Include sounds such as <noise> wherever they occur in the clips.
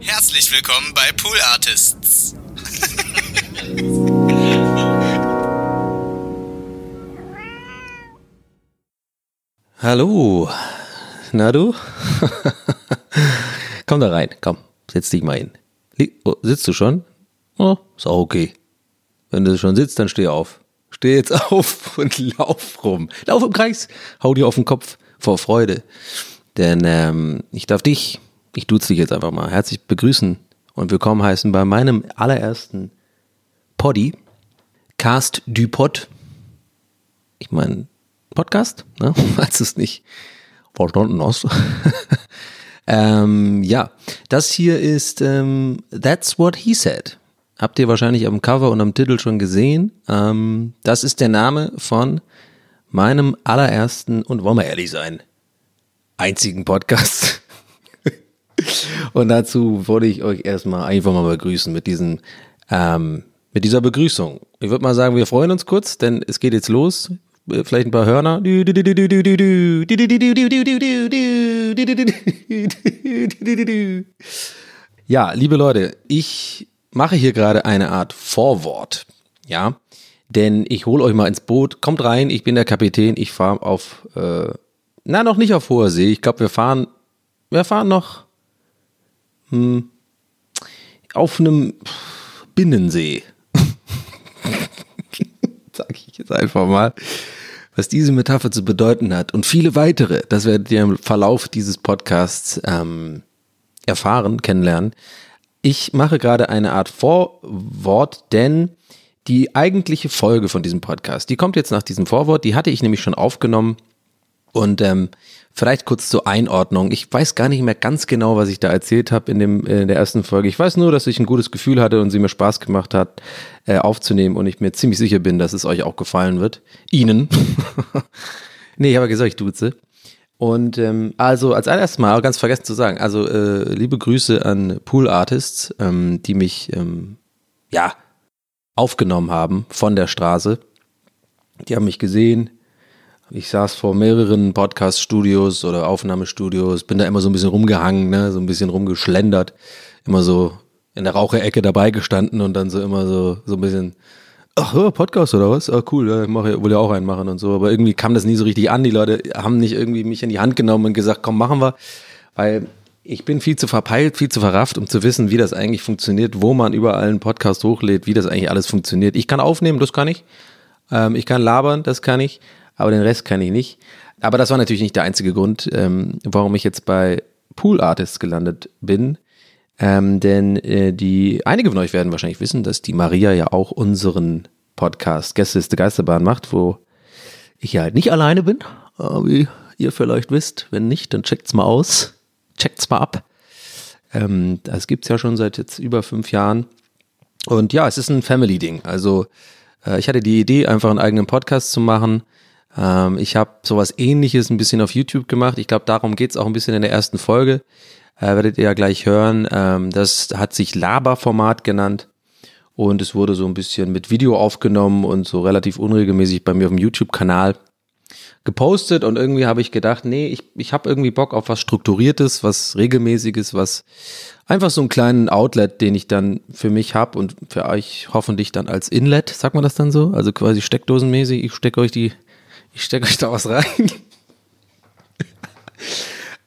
Herzlich willkommen bei Pool Artists. <laughs> Hallo. Na du? <laughs> komm da rein, komm, setz dich mal hin. Oh, sitzt du schon? Oh, ist auch okay. Wenn du schon sitzt, dann steh auf. Steh jetzt <laughs> auf und lauf rum. Lauf im Kreis, hau dir auf den Kopf vor Freude. Denn ähm, ich darf dich, ich duze dich jetzt einfach mal, herzlich begrüßen und willkommen heißen bei meinem allerersten Poddy, Cast du Pod. Ich meine, Podcast, ne? <laughs> falls es nicht verstanden hast. <laughs> ähm, ja, das hier ist ähm, That's What He Said. Habt ihr wahrscheinlich am Cover und am Titel schon gesehen. Ähm, das ist der Name von meinem allerersten und wollen wir ehrlich sein, einzigen Podcast. Und dazu wollte ich euch erstmal einfach mal begrüßen mit diesen ähm, mit dieser Begrüßung. Ich würde mal sagen, wir freuen uns kurz, denn es geht jetzt los vielleicht ein paar Hörner. Ja, liebe Leute, ich mache hier gerade eine Art Vorwort. Ja, denn ich hole euch mal ins Boot. Kommt rein, ich bin der Kapitän. Ich fahre auf, äh, na, noch nicht auf hoher See. Ich glaube, wir fahren, wir fahren noch hm, auf einem Binnensee. <laughs> Sag ich jetzt einfach mal was diese Metapher zu bedeuten hat und viele weitere, das werdet ihr im Verlauf dieses Podcasts ähm, erfahren, kennenlernen. Ich mache gerade eine Art Vorwort, denn die eigentliche Folge von diesem Podcast, die kommt jetzt nach diesem Vorwort, die hatte ich nämlich schon aufgenommen und ähm, Vielleicht kurz zur Einordnung. Ich weiß gar nicht mehr ganz genau, was ich da erzählt habe in, dem, in der ersten Folge. Ich weiß nur, dass ich ein gutes Gefühl hatte und sie mir Spaß gemacht hat, äh, aufzunehmen und ich mir ziemlich sicher bin, dass es euch auch gefallen wird. Ihnen. <laughs> nee, ich habe gesagt, ich duze. Und ähm, also als allererstes mal, ganz vergessen zu sagen, also äh, liebe Grüße an Pool Artists, ähm, die mich ähm, ja aufgenommen haben von der Straße. Die haben mich gesehen, ich saß vor mehreren Podcast-Studios oder Aufnahmestudios, bin da immer so ein bisschen rumgehangen, ne, so ein bisschen rumgeschlendert, immer so in der Raucherecke dabei gestanden und dann so immer so, so ein bisschen, ach, Podcast oder was? Ah, cool, ja, ich mach, will ja auch einen machen und so. Aber irgendwie kam das nie so richtig an. Die Leute haben nicht irgendwie mich in die Hand genommen und gesagt, komm, machen wir. Weil ich bin viel zu verpeilt, viel zu verrafft, um zu wissen, wie das eigentlich funktioniert, wo man überall einen Podcast hochlädt, wie das eigentlich alles funktioniert. Ich kann aufnehmen, das kann ich. Ähm, ich kann labern, das kann ich aber den Rest kann ich nicht. Aber das war natürlich nicht der einzige Grund, ähm, warum ich jetzt bei Pool Artists gelandet bin. Ähm, denn äh, die, einige von euch werden wahrscheinlich wissen, dass die Maria ja auch unseren Podcast Gästeliste Geisterbahn macht, wo ich ja halt nicht alleine bin, wie ihr vielleicht wisst. Wenn nicht, dann checkt's mal aus. Checkt's mal ab. Ähm, das gibt's ja schon seit jetzt über fünf Jahren. Und ja, es ist ein Family-Ding. Also äh, ich hatte die Idee, einfach einen eigenen Podcast zu machen. Ähm, ich habe sowas ähnliches ein bisschen auf YouTube gemacht. Ich glaube, darum geht's auch ein bisschen in der ersten Folge. Äh, werdet ihr ja gleich hören. Ähm, das hat sich Laberformat genannt. Und es wurde so ein bisschen mit Video aufgenommen und so relativ unregelmäßig bei mir auf dem YouTube-Kanal gepostet. Und irgendwie habe ich gedacht, nee, ich, ich habe irgendwie Bock auf was Strukturiertes, was Regelmäßiges, was einfach so einen kleinen Outlet, den ich dann für mich habe und für euch hoffentlich dann als Inlet, sagt man das dann so? Also quasi steckdosenmäßig. Ich stecke euch die ich stecke euch da was rein.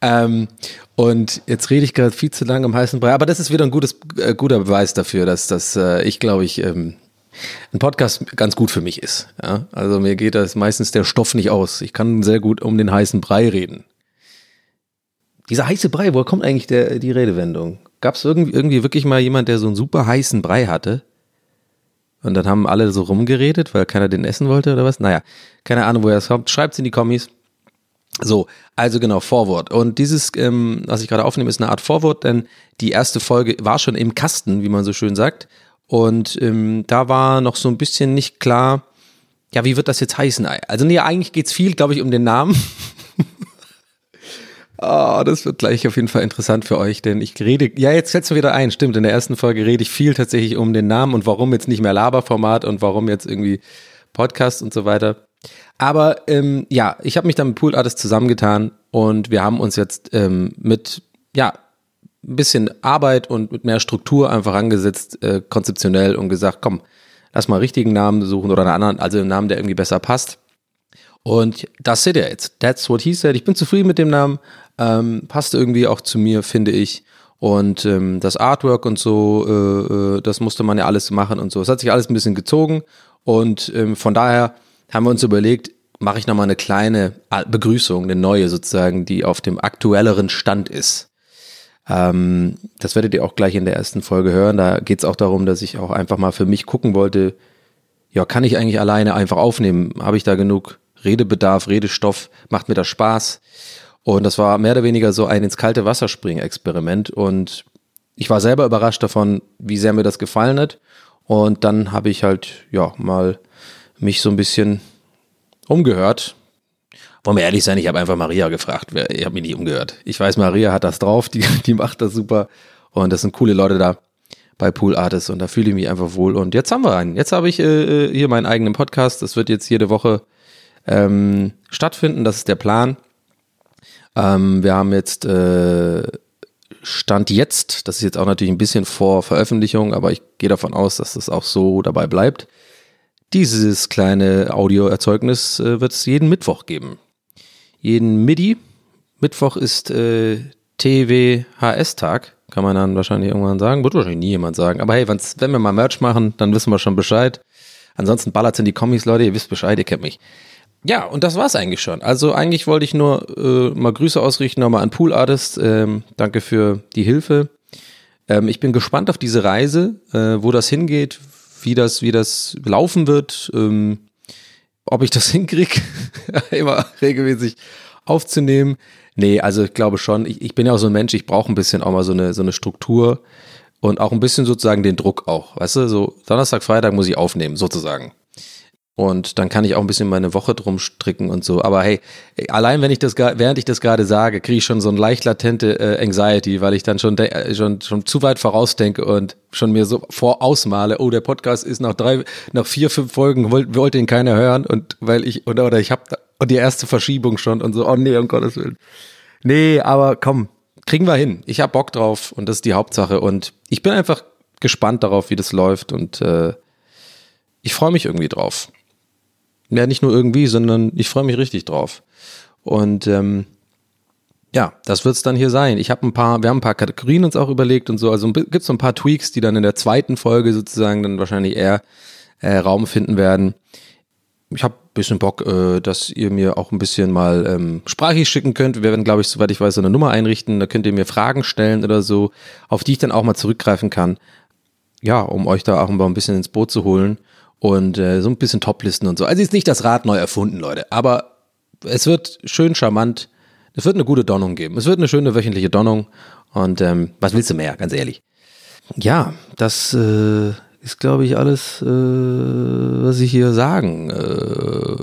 ähm, und jetzt rede ich gerade viel zu lange im heißen Brei, aber das ist wieder ein gutes, äh, guter Beweis dafür, dass das, äh, ich glaube ich, ähm, ein Podcast ganz gut für mich ist. Ja? Also mir geht das meistens der Stoff nicht aus. Ich kann sehr gut um den heißen Brei reden. Dieser heiße Brei, woher kommt eigentlich der, die Redewendung? Gab es irgendwie, irgendwie wirklich mal jemand, der so einen super heißen Brei hatte? Und dann haben alle so rumgeredet, weil keiner den essen wollte oder was. Naja, keine Ahnung, woher es kommt. Schreibt's in die Kommis. So, also genau, Vorwort. Und dieses, ähm, was ich gerade aufnehme, ist eine Art Vorwort, denn die erste Folge war schon im Kasten, wie man so schön sagt. Und ähm, da war noch so ein bisschen nicht klar, ja, wie wird das jetzt heißen? Also nee, eigentlich geht's viel, glaube ich, um den Namen. <laughs> Oh, das wird gleich auf jeden Fall interessant für euch, denn ich rede, ja, jetzt fällt mir wieder ein, stimmt, in der ersten Folge rede ich viel tatsächlich um den Namen und warum jetzt nicht mehr Laberformat und warum jetzt irgendwie Podcast und so weiter. Aber ähm, ja, ich habe mich dann mit Pool Artist zusammengetan und wir haben uns jetzt ähm, mit, ja, ein bisschen Arbeit und mit mehr Struktur einfach angesetzt, äh, konzeptionell und gesagt, komm, lass mal richtigen Namen suchen oder einen anderen, also einen Namen, der irgendwie besser passt. Und das seht ihr jetzt. That's what he said. Ich bin zufrieden mit dem Namen. Ähm, passt irgendwie auch zu mir, finde ich. Und ähm, das Artwork und so, äh, äh, das musste man ja alles machen und so. Es hat sich alles ein bisschen gezogen. Und ähm, von daher haben wir uns überlegt, mache ich nochmal eine kleine Begrüßung, eine neue sozusagen, die auf dem aktuelleren Stand ist. Ähm, das werdet ihr auch gleich in der ersten Folge hören. Da geht es auch darum, dass ich auch einfach mal für mich gucken wollte, ja, kann ich eigentlich alleine einfach aufnehmen? Habe ich da genug Redebedarf, Redestoff? Macht mir das Spaß? Und das war mehr oder weniger so ein ins kalte Wasser springen Experiment. Und ich war selber überrascht davon, wie sehr mir das gefallen hat. Und dann habe ich halt, ja, mal mich so ein bisschen umgehört. Wollen wir ehrlich sein, ich habe einfach Maria gefragt. Ich habe mich nicht umgehört. Ich weiß, Maria hat das drauf, die, <laughs> die macht das super. Und das sind coole Leute da bei Pool Artists und da fühle ich mich einfach wohl. Und jetzt haben wir einen. Jetzt habe ich äh, äh, hier meinen eigenen Podcast. Das wird jetzt jede Woche ähm, stattfinden. Das ist der Plan. Ähm, wir haben jetzt äh, Stand jetzt, das ist jetzt auch natürlich ein bisschen vor Veröffentlichung, aber ich gehe davon aus, dass das auch so dabei bleibt. Dieses kleine Audioerzeugnis äh, wird es jeden Mittwoch geben. Jeden MIDI. Mittwoch ist äh, TWHS-Tag, kann man dann wahrscheinlich irgendwann sagen. Wird wahrscheinlich nie jemand sagen. Aber hey, wenn wir mal Merch machen, dann wissen wir schon Bescheid. Ansonsten ballert in die Comics, Leute, ihr wisst Bescheid, ihr kennt mich. Ja, und das war's eigentlich schon. Also eigentlich wollte ich nur äh, mal Grüße ausrichten nochmal an Pool Artist. Ähm, danke für die Hilfe. Ähm, ich bin gespannt auf diese Reise, äh, wo das hingeht, wie das, wie das laufen wird, ähm, ob ich das <laughs> hinkriege, immer regelmäßig aufzunehmen. Nee, also ich glaube schon, ich, ich bin ja auch so ein Mensch, ich brauche ein bisschen auch mal so eine, so eine Struktur und auch ein bisschen sozusagen den Druck auch. Weißt du, so Donnerstag, Freitag muss ich aufnehmen, sozusagen. Und dann kann ich auch ein bisschen meine Woche drum stricken und so. Aber hey, allein wenn ich das, während ich das gerade sage, kriege ich schon so ein leicht latente äh, Anxiety, weil ich dann schon, äh, schon, schon zu weit vorausdenke und schon mir so vorausmale, oh, der Podcast ist nach drei, nach vier, fünf Folgen, wollte wollt ihn keiner hören und weil ich, oder, oder ich habe und die erste Verschiebung schon und so, oh nee, um Gottes Willen. Nee, aber komm, kriegen wir hin. Ich hab Bock drauf und das ist die Hauptsache und ich bin einfach gespannt darauf, wie das läuft und äh, ich freue mich irgendwie drauf. Ja, nicht nur irgendwie, sondern ich freue mich richtig drauf. Und ähm, ja, das wird es dann hier sein. Ich habe ein paar, wir haben ein paar Kategorien uns auch überlegt und so. Also gibt es so ein paar Tweaks, die dann in der zweiten Folge sozusagen dann wahrscheinlich eher äh, Raum finden werden. Ich habe bisschen Bock, äh, dass ihr mir auch ein bisschen mal ähm, sprachlich schicken könnt. Wir werden, glaube ich, soweit ich weiß, so eine Nummer einrichten. Da könnt ihr mir Fragen stellen oder so, auf die ich dann auch mal zurückgreifen kann. Ja, um euch da auch ein bisschen ins Boot zu holen und äh, so ein bisschen Toplisten und so. Also ist nicht das Rad neu erfunden, Leute, aber es wird schön charmant. Es wird eine gute Donnung geben. Es wird eine schöne wöchentliche Donnung und ähm, was willst du mehr, ganz ehrlich? Ja, das äh, ist, glaube ich, alles, äh, was ich hier sagen äh,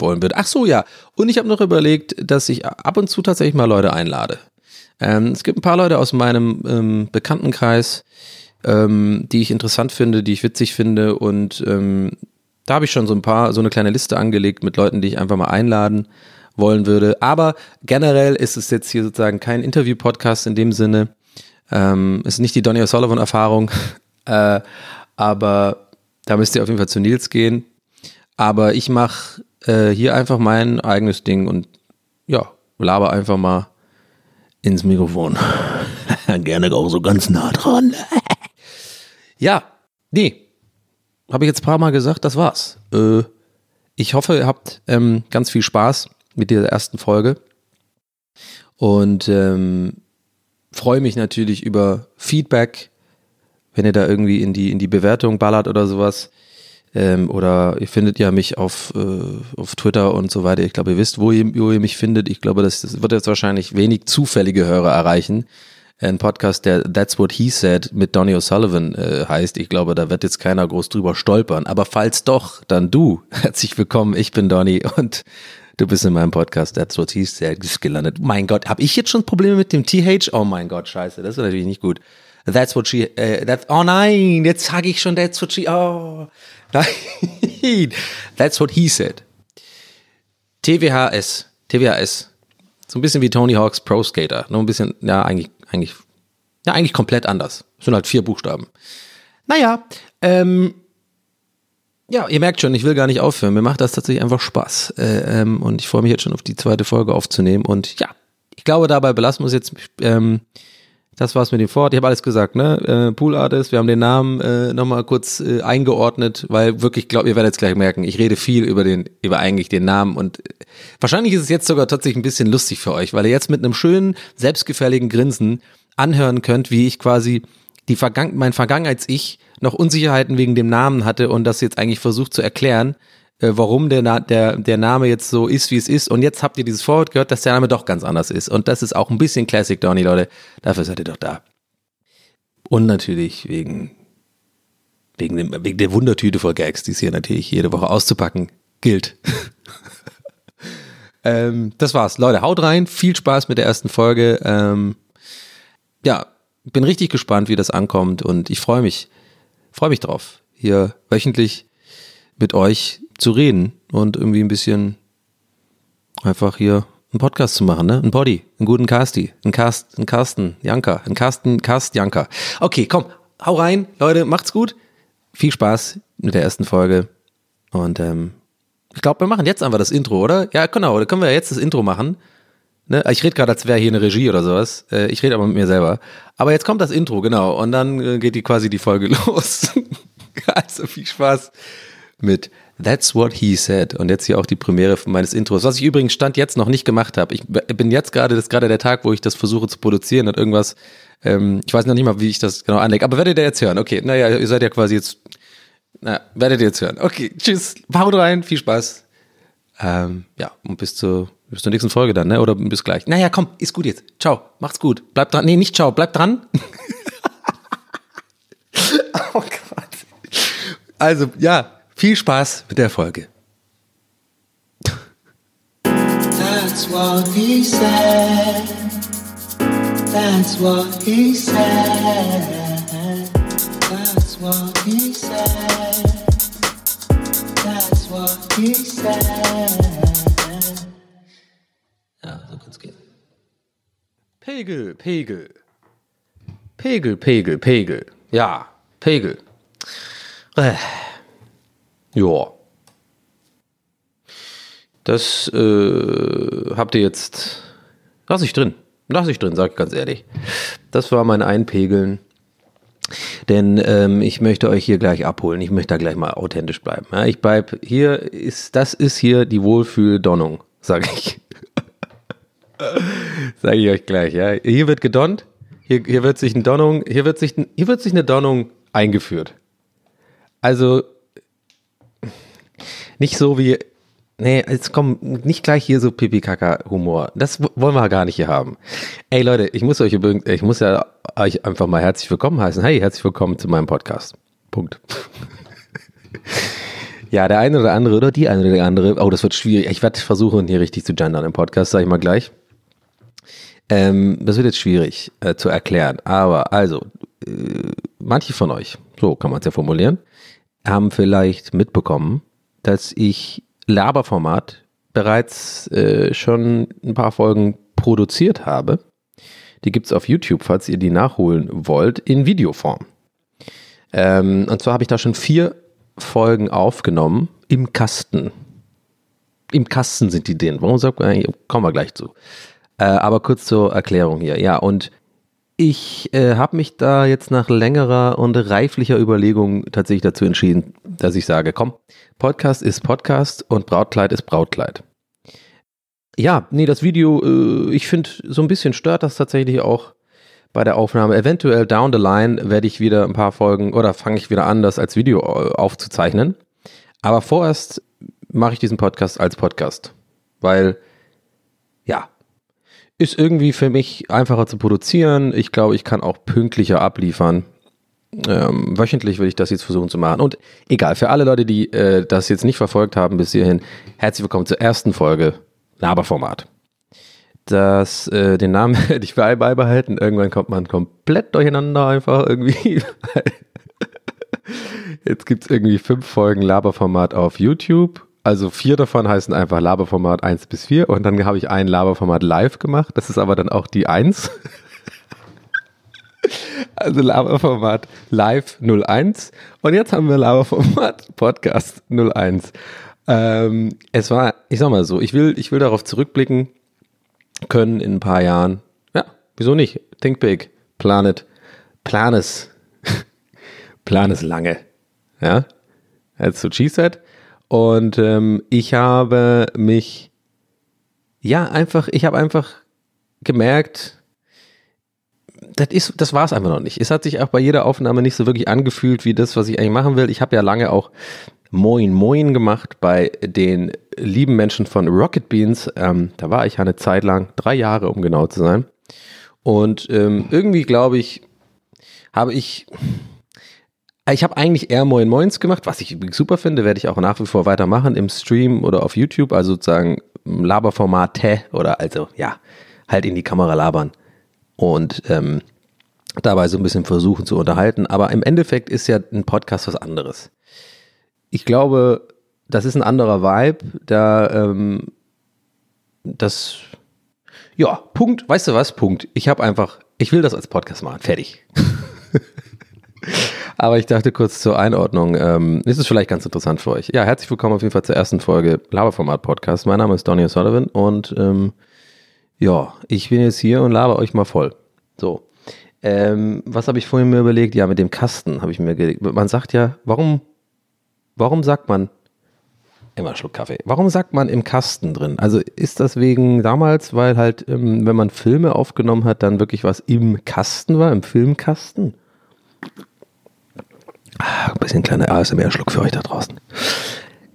wollen würde. Ach so, ja. Und ich habe noch überlegt, dass ich ab und zu tatsächlich mal Leute einlade. Ähm, es gibt ein paar Leute aus meinem ähm, Bekanntenkreis, ähm, die ich interessant finde, die ich witzig finde. Und ähm, da habe ich schon so ein paar, so eine kleine Liste angelegt mit Leuten, die ich einfach mal einladen wollen würde. Aber generell ist es jetzt hier sozusagen kein Interview-Podcast in dem Sinne. Ähm, ist nicht die Donny O'Sullivan-Erfahrung. <laughs> äh, aber da müsst ihr auf jeden Fall zu Nils gehen. Aber ich mache äh, hier einfach mein eigenes Ding und ja, laber einfach mal ins Mikrofon. <laughs> Gerne auch so ganz nah dran. <laughs> Ja, nee. Habe ich jetzt ein paar Mal gesagt, das war's. Äh, ich hoffe, ihr habt ähm, ganz viel Spaß mit dieser ersten Folge. Und ähm, freue mich natürlich über Feedback, wenn ihr da irgendwie in die, in die Bewertung ballert oder sowas. Ähm, oder ihr findet ja mich auf, äh, auf Twitter und so weiter. Ich glaube, ihr wisst, wo ihr, wo ihr mich findet. Ich glaube, das, das wird jetzt wahrscheinlich wenig zufällige Hörer erreichen ein Podcast, der That's What He Said mit Donny O'Sullivan äh, heißt. Ich glaube, da wird jetzt keiner groß drüber stolpern. Aber falls doch, dann du. <laughs> Herzlich willkommen, ich bin Donny und du bist in meinem Podcast That's What He Said gelandet. Mein Gott, habe ich jetzt schon Probleme mit dem TH? Oh mein Gott, scheiße, das ist natürlich nicht gut. That's what she, äh, that's, oh nein, jetzt sage ich schon That's what she, oh, <laughs> nein. That's what he said. TWHS, TWHS. So ein bisschen wie Tony Hawks Pro Skater. Nur ein bisschen, ja, eigentlich eigentlich Ja, eigentlich komplett anders. Es sind halt vier Buchstaben. Naja, ähm, ja, ihr merkt schon, ich will gar nicht aufhören. Mir macht das tatsächlich einfach Spaß. Äh, ähm, und ich freue mich jetzt schon auf die zweite Folge aufzunehmen. Und ja, ich glaube, dabei belassen wir es jetzt. Ähm, das war's mit dem Fort. Ich habe alles gesagt, ne? Äh, Pool Artist, wir haben den Namen äh, nochmal kurz äh, eingeordnet, weil wirklich, glaube ihr werdet es gleich merken, ich rede viel über den, über eigentlich den Namen und äh, wahrscheinlich ist es jetzt sogar tatsächlich ein bisschen lustig für euch, weil ihr jetzt mit einem schönen, selbstgefälligen Grinsen anhören könnt, wie ich quasi die Vergangen mein Vergangenheits-Ich noch Unsicherheiten wegen dem Namen hatte und das jetzt eigentlich versucht zu erklären, warum der, Na der, der Name jetzt so ist, wie es ist. Und jetzt habt ihr dieses Vorwort gehört, dass der Name doch ganz anders ist. Und das ist auch ein bisschen Classic Donny, Leute. Dafür seid ihr doch da. Und natürlich wegen, wegen, dem, wegen der Wundertüte voll Gags, die es hier natürlich jede Woche auszupacken gilt. <laughs> ähm, das war's. Leute, haut rein. Viel Spaß mit der ersten Folge. Ähm, ja, bin richtig gespannt, wie das ankommt und ich freue mich, freue mich drauf, hier wöchentlich mit euch zu reden und irgendwie ein bisschen einfach hier einen Podcast zu machen, ne? Ein Body, einen guten Casti, einen Cast, einen Carsten Janker, einen Carsten Cast Janker. Okay, komm, hau rein, Leute, macht's gut. Viel Spaß mit der ersten Folge und ähm, ich glaube, wir machen jetzt einfach das Intro, oder? Ja, genau, da können wir jetzt das Intro machen. Ne? Ich rede gerade, als wäre hier eine Regie oder sowas. Äh, ich rede aber mit mir selber. Aber jetzt kommt das Intro, genau. Und dann äh, geht die quasi die Folge <laughs> los. also viel Spaß mit That's What He Said. Und jetzt hier auch die Premiere meines Intros. Was ich übrigens Stand jetzt noch nicht gemacht habe. Ich bin jetzt gerade, das ist gerade der Tag, wo ich das versuche zu produzieren und irgendwas. Ähm, ich weiß noch nicht mal, wie ich das genau anlege. Aber werdet ihr jetzt hören. Okay, naja, ihr seid ja quasi jetzt. Na, werdet ihr jetzt hören. Okay, tschüss. Haut rein, viel Spaß. Ähm, ja, und bis zur bis zur nächsten Folge dann, ne? Oder bis gleich. Naja, komm, ist gut jetzt. Ciao, macht's gut. Bleib dran. Nee, nicht ciao, bleib dran. <laughs> oh Gott. Also, ja, viel Spaß mit der Folge. That's what he said. That's what he said. That's what he said. That's what he said. Ja, so kann es gehen. Pegel, Pegel. Pegel, Pegel, Pegel. Ja, Pegel. Äh. Ja. Das äh, habt ihr jetzt. Lass ich drin. Lass ich drin, sag ich ganz ehrlich. Das war mein Einpegeln. Denn ähm, ich möchte euch hier gleich abholen. Ich möchte da gleich mal authentisch bleiben. Ja, ich bleib hier ist das ist hier die Wohlfühl-Donnung, sage ich. <laughs> Sage ich euch gleich, ja. Hier wird gedonnt, hier, hier wird sich eine Donnung, hier wird sich, hier wird sich eine Donnung eingeführt. Also nicht so wie, nee, jetzt komm, nicht gleich hier so Pipi-Kaka-Humor. Das wollen wir gar nicht hier haben. Ey Leute, ich muss euch übrigens, ich muss ja euch einfach mal herzlich willkommen heißen. Hey, herzlich willkommen zu meinem Podcast. Punkt. <laughs> ja, der eine oder andere oder die eine oder andere, oh, das wird schwierig. Ich werde versuchen, hier richtig zu gendern im Podcast, sage ich mal gleich. Ähm, das wird jetzt schwierig äh, zu erklären, aber also, äh, manche von euch, so kann man es ja formulieren, haben vielleicht mitbekommen, dass ich Laberformat bereits äh, schon ein paar Folgen produziert habe. Die gibt es auf YouTube, falls ihr die nachholen wollt, in Videoform. Ähm, und zwar habe ich da schon vier Folgen aufgenommen im Kasten. Im Kasten sind die drin. Warum sagt man, kommen wir gleich zu. Äh, aber kurz zur Erklärung hier. Ja, und ich äh, habe mich da jetzt nach längerer und reiflicher Überlegung tatsächlich dazu entschieden, dass ich sage, komm, Podcast ist Podcast und Brautkleid ist Brautkleid. Ja, nee, das Video, äh, ich finde, so ein bisschen stört das tatsächlich auch bei der Aufnahme. Eventuell down the line werde ich wieder ein paar Folgen oder fange ich wieder an, das als Video äh, aufzuzeichnen. Aber vorerst mache ich diesen Podcast als Podcast, weil ist irgendwie für mich einfacher zu produzieren. Ich glaube, ich kann auch pünktlicher abliefern. Ähm, wöchentlich will ich das jetzt versuchen zu machen. Und egal, für alle Leute, die äh, das jetzt nicht verfolgt haben bis hierhin, herzlich willkommen zur ersten Folge Laberformat. Das, äh, den Namen <laughs> werde ich beibehalten. Irgendwann kommt man komplett durcheinander einfach irgendwie. <laughs> jetzt gibt es irgendwie fünf Folgen Laberformat auf YouTube also vier davon heißen einfach Laberformat 1 bis 4 und dann habe ich ein Laberformat live gemacht. Das ist aber dann auch die 1. <laughs> Also Laberformat Live 01 und jetzt haben wir Laberformat Podcast 01. Ähm, es war, ich sag mal so, ich will, ich will darauf zurückblicken können in ein paar Jahren. Ja, wieso nicht? Think big, planet, planes, <laughs> planes lange. Ja, what she said. Und ähm, ich habe mich, ja, einfach, ich habe einfach gemerkt, das ist, das war es einfach noch nicht. Es hat sich auch bei jeder Aufnahme nicht so wirklich angefühlt wie das, was ich eigentlich machen will. Ich habe ja lange auch Moin Moin gemacht bei den lieben Menschen von Rocket Beans. Ähm, da war ich eine Zeit lang, drei Jahre, um genau zu sein. Und ähm, irgendwie glaube ich, habe ich, ich habe eigentlich eher Moin Moins gemacht, was ich super finde, werde ich auch nach wie vor weitermachen im Stream oder auf YouTube, also sozusagen Laberformat oder also ja, halt in die Kamera labern und ähm, dabei so ein bisschen versuchen zu unterhalten. Aber im Endeffekt ist ja ein Podcast was anderes. Ich glaube, das ist ein anderer Vibe. Da ähm, das ja Punkt. Weißt du was? Punkt. Ich habe einfach, ich will das als Podcast machen. Fertig. <laughs> Aber ich dachte kurz zur Einordnung, ähm, ist es vielleicht ganz interessant für euch. Ja, herzlich willkommen auf jeden Fall zur ersten Folge Laberformat Podcast. Mein Name ist Donny Sullivan und ähm, ja, ich bin jetzt hier und laber euch mal voll. So. Ähm, was habe ich vorhin mir überlegt? Ja, mit dem Kasten habe ich mir gelegt. Man sagt ja, warum, warum sagt man, immer einen Schluck Kaffee, warum sagt man im Kasten drin? Also ist das wegen damals, weil halt, ähm, wenn man Filme aufgenommen hat, dann wirklich was im Kasten war, im Filmkasten? Ah, ein bisschen kleiner ASMR-Schluck für euch da draußen.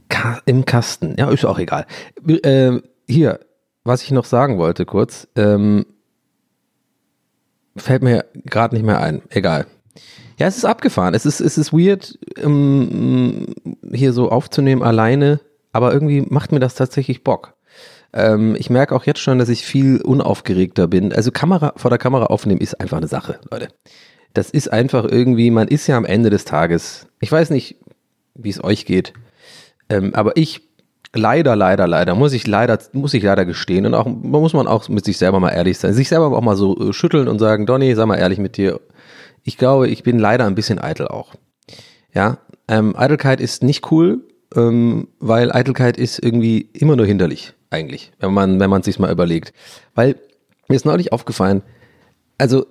Ka Im Kasten, ja, ist auch egal. Äh, hier, was ich noch sagen wollte kurz, ähm, fällt mir gerade nicht mehr ein. Egal. Ja, es ist abgefahren. Es ist, es ist weird, ähm, hier so aufzunehmen alleine, aber irgendwie macht mir das tatsächlich Bock. Ähm, ich merke auch jetzt schon, dass ich viel unaufgeregter bin. Also Kamera vor der Kamera aufnehmen ist einfach eine Sache, Leute. Das ist einfach irgendwie, man ist ja am Ende des Tages. Ich weiß nicht, wie es euch geht, ähm, aber ich leider, leider, leider, muss ich leider, muss ich leider gestehen und auch, muss man auch mit sich selber mal ehrlich sein, sich selber auch mal so äh, schütteln und sagen, Donny, sag mal ehrlich mit dir, ich glaube, ich bin leider ein bisschen eitel auch. Ja, ähm, Eitelkeit ist nicht cool, ähm, weil Eitelkeit ist irgendwie immer nur hinderlich, eigentlich, wenn man, wenn man sich mal überlegt. Weil mir ist neulich aufgefallen, also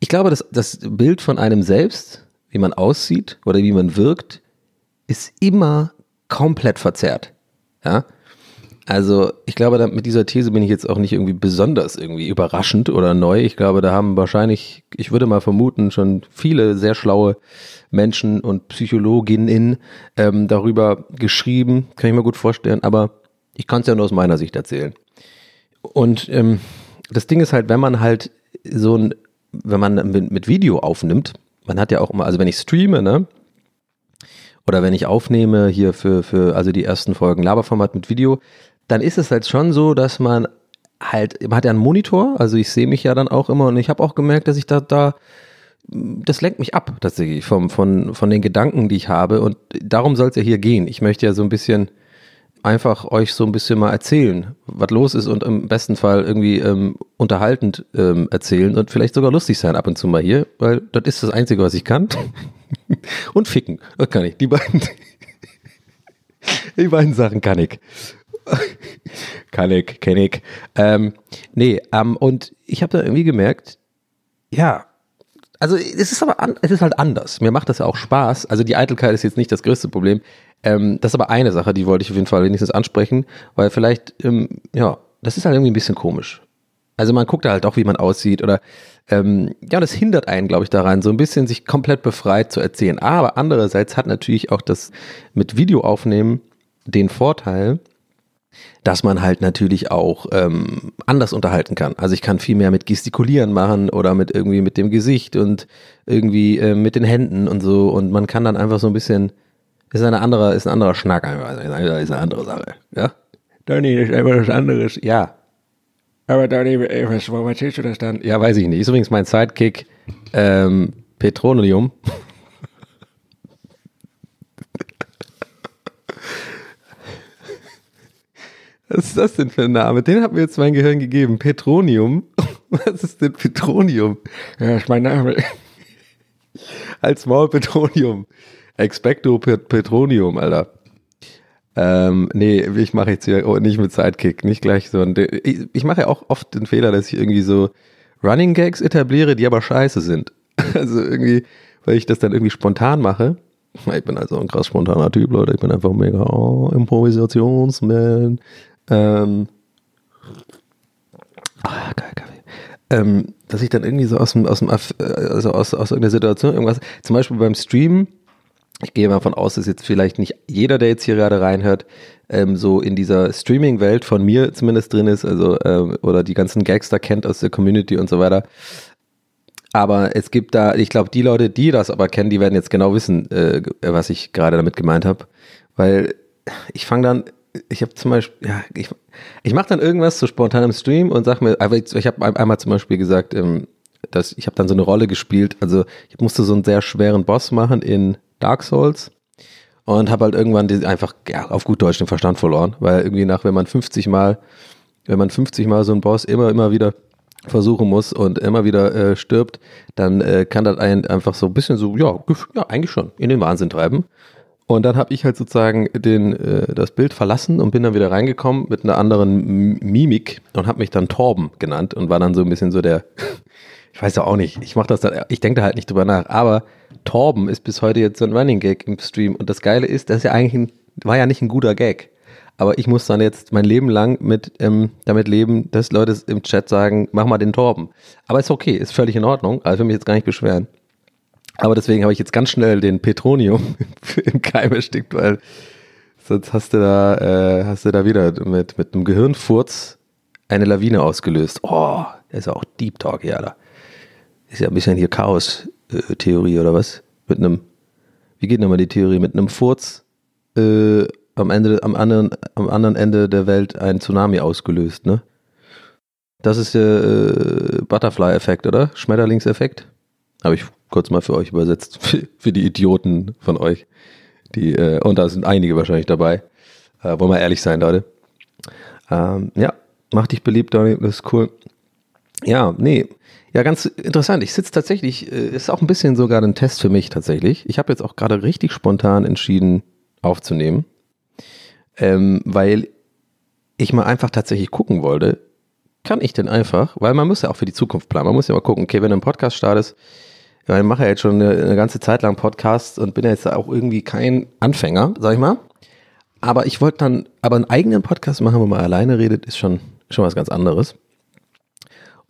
ich glaube, dass das Bild von einem selbst, wie man aussieht oder wie man wirkt, ist immer komplett verzerrt. Ja. Also ich glaube, mit dieser These bin ich jetzt auch nicht irgendwie besonders irgendwie überraschend oder neu. Ich glaube, da haben wahrscheinlich, ich würde mal vermuten, schon viele sehr schlaue Menschen und Psychologinnen ähm, darüber geschrieben. Kann ich mir gut vorstellen, aber ich kann es ja nur aus meiner Sicht erzählen. Und ähm, das Ding ist halt, wenn man halt so ein, wenn man mit, mit Video aufnimmt, man hat ja auch immer, also wenn ich streame, ne, oder wenn ich aufnehme hier für, für also die ersten Folgen Laberformat mit Video, dann ist es halt schon so, dass man halt, man hat ja einen Monitor, also ich sehe mich ja dann auch immer und ich habe auch gemerkt, dass ich da, da, das lenkt mich ab tatsächlich vom, von, von den Gedanken, die ich habe und darum soll es ja hier gehen. Ich möchte ja so ein bisschen einfach euch so ein bisschen mal erzählen, was los ist und im besten Fall irgendwie ähm, unterhaltend ähm, erzählen und vielleicht sogar lustig sein ab und zu mal hier, weil das ist das Einzige, was ich kann. <laughs> und ficken, das kann ich. Die beiden, <laughs> die beiden Sachen kann ich. <laughs> kann ich, kenne ich. Ähm, nee, ähm, und ich habe da irgendwie gemerkt, ja, also es ist aber an, es ist halt anders. Mir macht das ja auch Spaß. Also die Eitelkeit ist jetzt nicht das größte Problem. Ähm, das ist aber eine Sache, die wollte ich auf jeden Fall wenigstens ansprechen, weil vielleicht, ähm, ja, das ist halt irgendwie ein bisschen komisch. Also man guckt da halt auch, wie man aussieht oder ähm, ja, das hindert einen, glaube ich, daran, so ein bisschen sich komplett befreit zu erzählen. Aber andererseits hat natürlich auch das mit Video aufnehmen den Vorteil, dass man halt natürlich auch ähm, anders unterhalten kann. Also ich kann viel mehr mit Gestikulieren machen oder mit irgendwie mit dem Gesicht und irgendwie äh, mit den Händen und so und man kann dann einfach so ein bisschen ist eine andere, ist ein anderer Schnack einfach. Ist eine andere Sache. Ja? Donny ist einfach was anderes. Ja. Aber Donny, was, warum erzählst du das dann? Ja, weiß ich nicht. Ist übrigens mein Sidekick, ähm, Petroleum. <laughs> Was ist das denn für ein Name? Den hat mir jetzt mein Gehirn gegeben. Petronium. <laughs> Was ist denn Petronium? Ja, ist mein Name. <laughs> Als Maul Petronium. Expecto Petronium, Alter. Ähm, nee, ich mache jetzt hier nicht mit Sidekick, nicht gleich so. Ich, ich mache ja auch oft den Fehler, dass ich irgendwie so Running Gags etabliere, die aber scheiße sind. <laughs> Also irgendwie, weil ich das dann irgendwie spontan mache. Ich bin also ein krass spontaner Typ, Leute. Ich bin einfach mega oh, Improvisationsman. Ähm, oh, geil, Kaffee. Ähm, dass ich dann irgendwie so aus dem, aus dem, also aus, aus irgendeiner Situation irgendwas, zum Beispiel beim Streamen, ich gehe mal davon aus, dass jetzt vielleicht nicht jeder, der jetzt hier gerade reinhört, ähm, so in dieser Streaming-Welt von mir zumindest drin ist, also ähm, oder die ganzen Gagster kennt aus der Community und so weiter. Aber es gibt da, ich glaube, die Leute, die das aber kennen, die werden jetzt genau wissen, äh, was ich gerade damit gemeint habe. Weil ich fange dann, ich habe zum Beispiel, ja, ich, ich mache dann irgendwas so spontan im Stream und sag mir, aber ich, ich habe einmal zum Beispiel gesagt, ähm, dass ich habe dann so eine Rolle gespielt, also ich musste so einen sehr schweren Boss machen in Dark Souls und habe halt irgendwann die, einfach ja, auf gut Deutsch den Verstand verloren, weil irgendwie nach, wenn man 50 Mal, wenn man 50 Mal so einen Boss immer, immer wieder versuchen muss und immer wieder äh, stirbt, dann äh, kann das einen einfach so ein bisschen so, ja, ja, eigentlich schon in den Wahnsinn treiben. Und dann habe ich halt sozusagen den, äh, das Bild verlassen und bin dann wieder reingekommen mit einer anderen Mimik und habe mich dann Torben genannt und war dann so ein bisschen so der, ich weiß ja auch nicht, ich mache das dann, ich denke da halt nicht drüber nach, aber Torben ist bis heute jetzt so ein Running Gag im Stream und das Geile ist, das ist ja eigentlich ein, war ja nicht ein guter Gag. Aber ich muss dann jetzt mein Leben lang mit ähm, damit leben, dass Leute im Chat sagen, mach mal den Torben. Aber ist okay, ist völlig in Ordnung. Also will mich jetzt gar nicht beschweren. Aber deswegen habe ich jetzt ganz schnell den Petronium <laughs> im Keim erstickt, weil sonst hast du da, äh, hast du da wieder mit, mit einem Gehirnfurz eine Lawine ausgelöst. Oh, der ist auch Deep Talk, ja, da. Ist ja ein bisschen hier Chaos-Theorie oder was? Mit einem, wie geht nochmal die Theorie? Mit einem Furz äh, am, Ende, am, anderen, am anderen Ende der Welt ein Tsunami ausgelöst, ne? Das ist der äh, Butterfly-Effekt, oder? Schmetterlingseffekt? Habe ich kurz mal für euch übersetzt, für, <laughs> für die Idioten von euch. Die, äh, und da sind einige wahrscheinlich dabei. Äh, wollen wir ehrlich sein, Leute. Ähm, ja, mach dich beliebt, Donny, das ist cool. Ja, nee. Ja, ganz interessant. Ich sitze tatsächlich, äh, ist auch ein bisschen sogar ein Test für mich tatsächlich. Ich habe jetzt auch gerade richtig spontan entschieden aufzunehmen ähm, weil ich mal einfach tatsächlich gucken wollte, kann ich denn einfach, weil man muss ja auch für die Zukunft planen, man muss ja mal gucken, okay, wenn du einen Podcast startest, ich mache ja jetzt schon eine, eine, ganze Zeit lang Podcasts und bin ja jetzt auch irgendwie kein Anfänger, sag ich mal. Aber ich wollte dann, aber einen eigenen Podcast machen, wo man alleine redet, ist schon, schon was ganz anderes.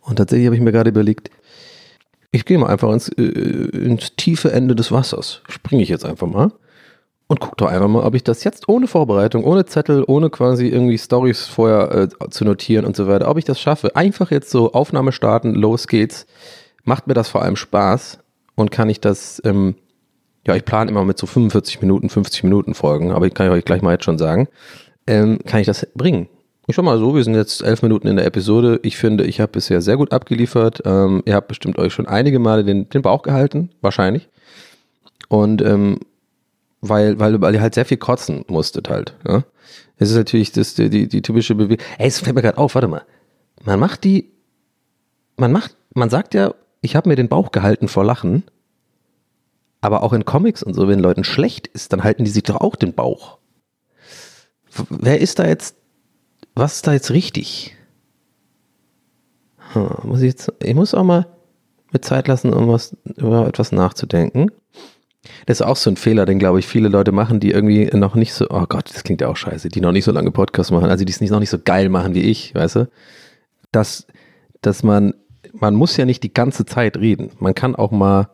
Und tatsächlich habe ich mir gerade überlegt, ich gehe mal einfach ins, äh, ins tiefe Ende des Wassers. Springe ich jetzt einfach mal und guck doch einfach mal, ob ich das jetzt ohne Vorbereitung, ohne Zettel, ohne quasi irgendwie Stories vorher äh, zu notieren und so weiter, ob ich das schaffe. Einfach jetzt so Aufnahme starten, los geht's. Macht mir das vor allem Spaß und kann ich das, ähm, ja, ich plane immer mit so 45 Minuten, 50 Minuten Folgen, aber ich kann euch gleich mal jetzt schon sagen, ähm, kann ich das bringen. Schau mal so, wir sind jetzt elf Minuten in der Episode. Ich finde, ich habe bisher sehr gut abgeliefert. Ähm, ihr habt bestimmt euch schon einige Male den, den Bauch gehalten, wahrscheinlich. Und ähm, weil, weil, weil ihr halt sehr viel kotzen musstet halt. Ja? Das ist natürlich das, die, die, die typische Bewegung. Ey, es fällt mir gerade auf, warte mal. Man macht die, man macht, man sagt ja, ich habe mir den Bauch gehalten vor Lachen, aber auch in Comics und so, wenn Leuten schlecht ist, dann halten die sich doch auch den Bauch. Wer ist da jetzt, was ist da jetzt richtig? Hm, muss ich, jetzt, ich muss auch mal mit Zeit lassen, um was, über etwas nachzudenken. Das ist auch so ein Fehler, den glaube ich viele Leute machen, die irgendwie noch nicht so, oh Gott, das klingt ja auch scheiße, die noch nicht so lange Podcasts machen, also die es noch nicht so geil machen wie ich, weißt du? Dass, dass man, man muss ja nicht die ganze Zeit reden. Man kann auch mal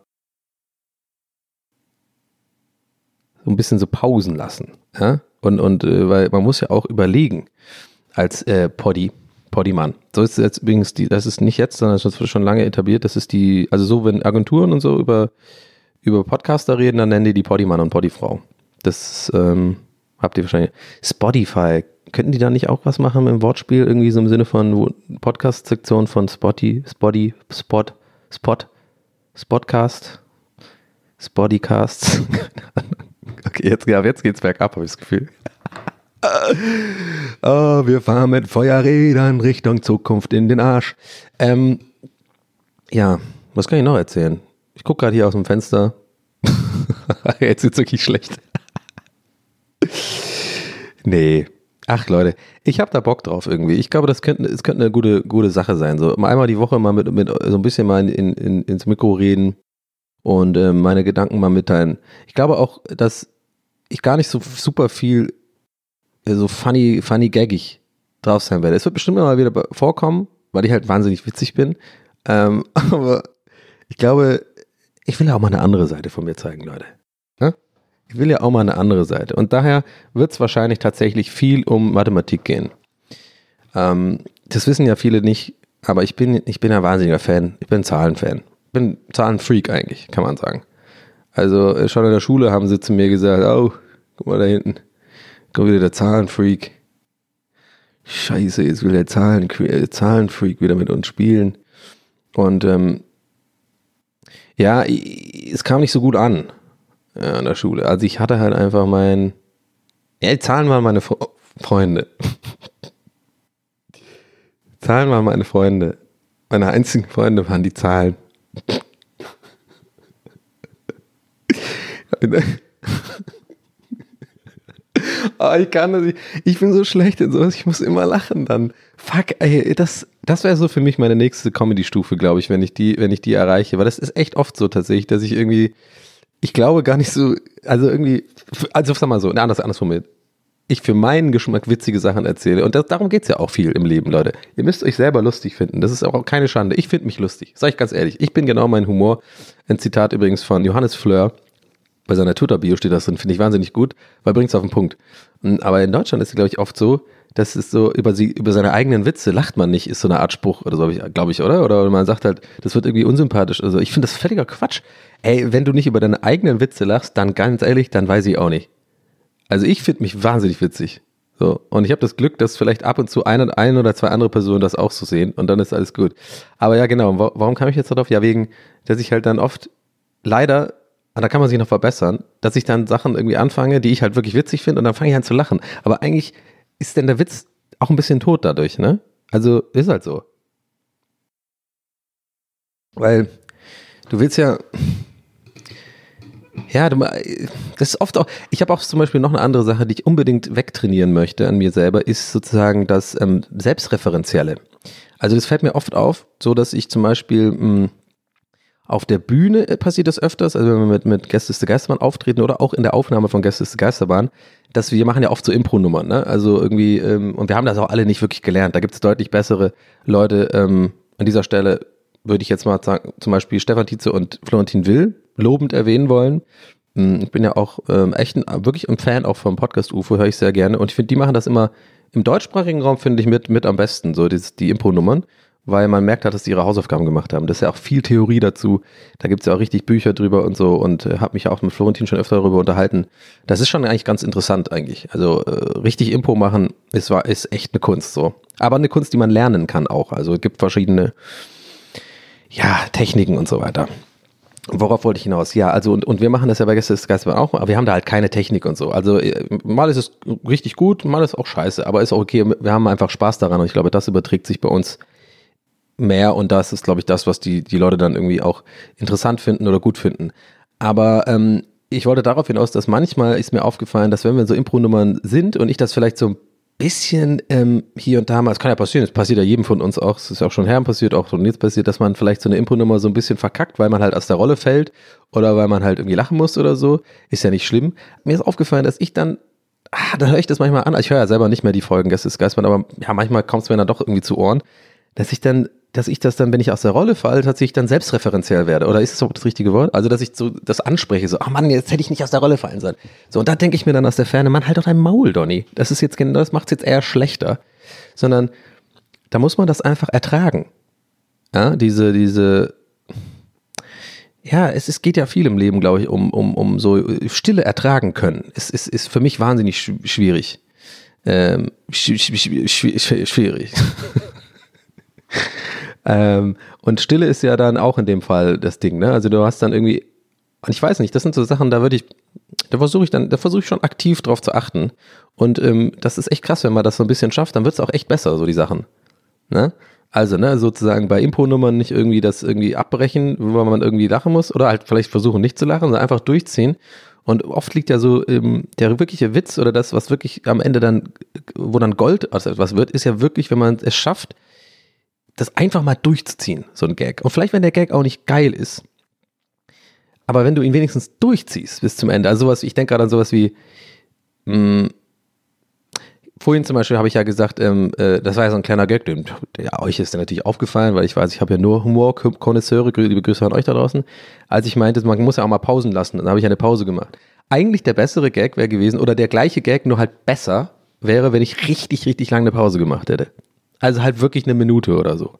so ein bisschen so Pausen lassen. Ja? Und, und äh, weil man muss ja auch überlegen als äh, Poddy, Poddymann. So ist es jetzt übrigens die, das ist nicht jetzt, sondern das ist schon lange etabliert. Das ist die, also so, wenn Agenturen und so über über Podcaster reden, dann nennen die die Poddymann und Poddyfrau. Das ähm, habt ihr wahrscheinlich. Spotify, könnten die da nicht auch was machen im Wortspiel? Irgendwie so im Sinne von Podcast-Sektion von Spotty, Spotty, Spot, Spot, Spotcast, Spottycast. <laughs> okay, jetzt, jetzt geht's bergab, habe ich das Gefühl. Oh, wir fahren mit Feuerrädern Richtung Zukunft in den Arsch. Ähm, Ja, was kann ich noch erzählen? Ich gucke gerade hier aus dem Fenster. <laughs> Jetzt ist wirklich schlecht. nee. Ach Leute, ich habe da Bock drauf irgendwie. Ich glaube, das könnte, es könnte eine gute, gute Sache sein. So einmal die Woche mal mit, mit so ein bisschen mal in, in, ins Mikro reden und äh, meine Gedanken mal mitteilen. Ich glaube auch, dass ich gar nicht so super viel so funny, funny gaggig drauf sein werde. Es wird bestimmt mal wieder vorkommen, weil ich halt wahnsinnig witzig bin. Ähm, <laughs> aber ich glaube, ich will ja auch mal eine andere Seite von mir zeigen, Leute. Ja? Ich will ja auch mal eine andere Seite. Und daher wird es wahrscheinlich tatsächlich viel um Mathematik gehen. Ähm, das wissen ja viele nicht, aber ich bin, ich bin ein wahnsinniger Fan. Ich bin Zahlenfan. Ich bin Zahlenfreak eigentlich, kann man sagen. Also äh, schon in der Schule haben sie zu mir gesagt, oh, guck mal da hinten, kommt wieder der Zahlenfreak. Scheiße, jetzt will der Zahlen, äh, Zahlenfreak wieder mit uns spielen. Und ähm, ja, es kam nicht so gut an ja, an der Schule. Also ich hatte halt einfach mein, ja, Zahlen waren meine Fre Freunde. <laughs> Zahlen waren meine Freunde. Meine einzigen Freunde waren die Zahlen. <laughs> oh, <laughs> ich kann das nicht. Ich bin so schlecht in sowas. Ich muss immer lachen dann. Fuck, ey, das, das wäre so für mich meine nächste Comedy-Stufe, glaube ich, wenn ich die, wenn ich die erreiche. Weil das ist echt oft so tatsächlich, dass ich irgendwie ich glaube gar nicht so, also irgendwie, also sag mal so, ne, anders, anders formuliert. Ich für meinen Geschmack witzige Sachen erzähle. Und das, darum geht's ja auch viel im Leben, Leute. Ihr müsst euch selber lustig finden. Das ist auch keine Schande. Ich finde mich lustig. Sag ich ganz ehrlich. Ich bin genau mein Humor. Ein Zitat übrigens von Johannes Fleur. Bei seiner Twitter-Bio steht das drin. Finde ich wahnsinnig gut, weil bringt's auf den Punkt. Aber in Deutschland ist es, glaube ich, oft so, das ist so, über, sie, über seine eigenen Witze lacht man nicht, ist so eine Art Spruch oder so, glaube ich, oder? Oder man sagt halt, das wird irgendwie unsympathisch. Also ich finde das völliger Quatsch. Ey, wenn du nicht über deine eigenen Witze lachst, dann ganz ehrlich, dann weiß ich auch nicht. Also ich finde mich wahnsinnig witzig. So, und ich habe das Glück, dass vielleicht ab und zu ein, ein oder zwei andere Personen das auch so sehen und dann ist alles gut. Aber ja, genau, warum kam ich jetzt darauf? Ja, wegen, dass ich halt dann oft leider, da kann man sich noch verbessern, dass ich dann Sachen irgendwie anfange, die ich halt wirklich witzig finde und dann fange ich an zu lachen. Aber eigentlich ist denn der Witz auch ein bisschen tot dadurch, ne? Also ist halt so. Weil du willst ja, ja, du, das ist oft auch, ich habe auch zum Beispiel noch eine andere Sache, die ich unbedingt wegtrainieren möchte an mir selber, ist sozusagen das ähm, Selbstreferenzielle. Also das fällt mir oft auf, so dass ich zum Beispiel mh, hm, auf der Bühne passiert das öfters, also wenn wir mit, mit Gästes der Geisterbahn auftreten oder auch in der Aufnahme von Gästes der Geisterbahn, dass wir machen ja oft so Impro-Nummern, ne? Also irgendwie, ähm, und wir haben das auch alle nicht wirklich gelernt. Da gibt es deutlich bessere Leute. Ähm, an dieser Stelle würde ich jetzt mal sagen, zum Beispiel Stefan Tietze und Florentin Will lobend erwähnen wollen. Hm, ich bin ja auch ähm, echt ein, wirklich ein Fan auch vom Podcast UFO, höre ich sehr gerne. Und ich finde, die machen das immer im deutschsprachigen Raum, finde ich, mit, mit am besten, so die, die Impro-Nummern weil man merkt hat, dass sie ihre Hausaufgaben gemacht haben. Das ist ja auch viel Theorie dazu. Da gibt es ja auch richtig Bücher drüber und so und äh, habe mich auch mit Florentin schon öfter darüber unterhalten. Das ist schon eigentlich ganz interessant eigentlich. Also äh, richtig Impo machen ist, war, ist echt eine Kunst so. Aber eine Kunst, die man lernen kann auch. Also es gibt verschiedene ja, Techniken und so weiter. Worauf wollte ich hinaus? Ja, also und, und wir machen das ja bei Gäste des Geistes auch, aber wir haben da halt keine Technik und so. Also äh, mal ist es richtig gut, mal ist es auch scheiße, aber ist auch okay. Wir haben einfach Spaß daran und ich glaube, das überträgt sich bei uns mehr und das ist, glaube ich, das, was die, die Leute dann irgendwie auch interessant finden oder gut finden. Aber ähm, ich wollte darauf hinaus, dass manchmal ist mir aufgefallen, dass wenn wir so Impro-Nummern sind und ich das vielleicht so ein bisschen ähm, hier und da mal, es kann ja passieren, es passiert ja jedem von uns auch, es ist auch schon Herren passiert, auch schon jetzt passiert, dass man vielleicht so eine Impro-Nummer so ein bisschen verkackt, weil man halt aus der Rolle fällt oder weil man halt irgendwie lachen muss oder so, ist ja nicht schlimm. Mir ist aufgefallen, dass ich dann ah, da höre ich das manchmal an. Ich höre ja selber nicht mehr die Folgen Gäste des Geistmann, aber ja, manchmal kommt es mir dann doch irgendwie zu Ohren, dass ich dann dass ich das dann, wenn ich aus der Rolle falle, tatsächlich dann selbstreferenziell werde. Oder ist das überhaupt das richtige Wort? Also, dass ich so das anspreche, so, ach Mann, jetzt hätte ich nicht aus der Rolle fallen sollen. So, und da denke ich mir dann aus der Ferne, Mann, halt doch dein Maul, Donny. Das ist jetzt genau, das macht es jetzt eher schlechter. Sondern da muss man das einfach ertragen. Ja, diese, diese, ja, es, es geht ja viel im Leben, glaube ich, um, um, um so Stille ertragen können. Es ist, ist für mich wahnsinnig schwierig. Ähm, schwierig. <laughs> Ähm, und Stille ist ja dann auch in dem Fall das Ding, ne? Also du hast dann irgendwie, und ich weiß nicht, das sind so Sachen, da würde ich, da versuche ich dann, da versuche ich schon aktiv drauf zu achten. Und ähm, das ist echt krass, wenn man das so ein bisschen schafft, dann wird es auch echt besser, so die Sachen. Ne? Also, ne, sozusagen bei Impo-Nummern nicht irgendwie das irgendwie abbrechen, wo man irgendwie lachen muss oder halt vielleicht versuchen nicht zu lachen, sondern einfach durchziehen. Und oft liegt ja so ähm, der wirkliche Witz oder das, was wirklich am Ende dann, wo dann Gold aus etwas wird, ist ja wirklich, wenn man es schafft, das einfach mal durchzuziehen, so ein Gag. Und vielleicht, wenn der Gag auch nicht geil ist, aber wenn du ihn wenigstens durchziehst bis zum Ende, also sowas, ich denke gerade an sowas wie, mh, mm, vorhin zum Beispiel habe ich ja gesagt, ähm, äh, das war ja so ein kleiner Gag, den, ja, euch ist der natürlich aufgefallen, weil ich weiß, ich habe ja nur Humor-Konnoisseure, liebe Grüße an euch da draußen, als ich meinte, man muss ja auch mal Pausen lassen, dann habe ich eine Pause gemacht. Eigentlich der bessere Gag wäre gewesen, oder der gleiche Gag, nur halt besser, wäre, wenn ich richtig, richtig lange eine Pause gemacht hätte. Also halt wirklich eine Minute oder so.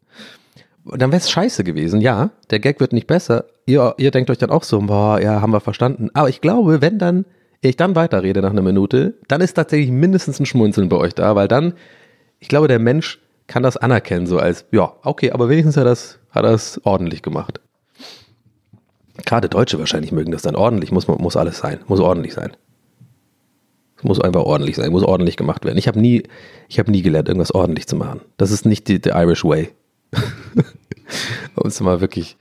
Und dann wäre es scheiße gewesen, ja, der Gag wird nicht besser. Ihr, ihr denkt euch dann auch so, boah, ja, haben wir verstanden. Aber ich glaube, wenn dann ich dann weiterrede nach einer Minute, dann ist tatsächlich mindestens ein Schmunzeln bei euch da, weil dann, ich glaube, der Mensch kann das anerkennen, so als, ja, okay, aber wenigstens hat er das, hat das ordentlich gemacht. Gerade Deutsche wahrscheinlich mögen das dann ordentlich, muss, muss alles sein, muss ordentlich sein. Es muss einfach ordentlich sein, muss ordentlich gemacht werden. Ich habe nie, ich habe nie gelernt, irgendwas ordentlich zu machen. Das ist nicht the Irish way. <laughs> um es mal wirklich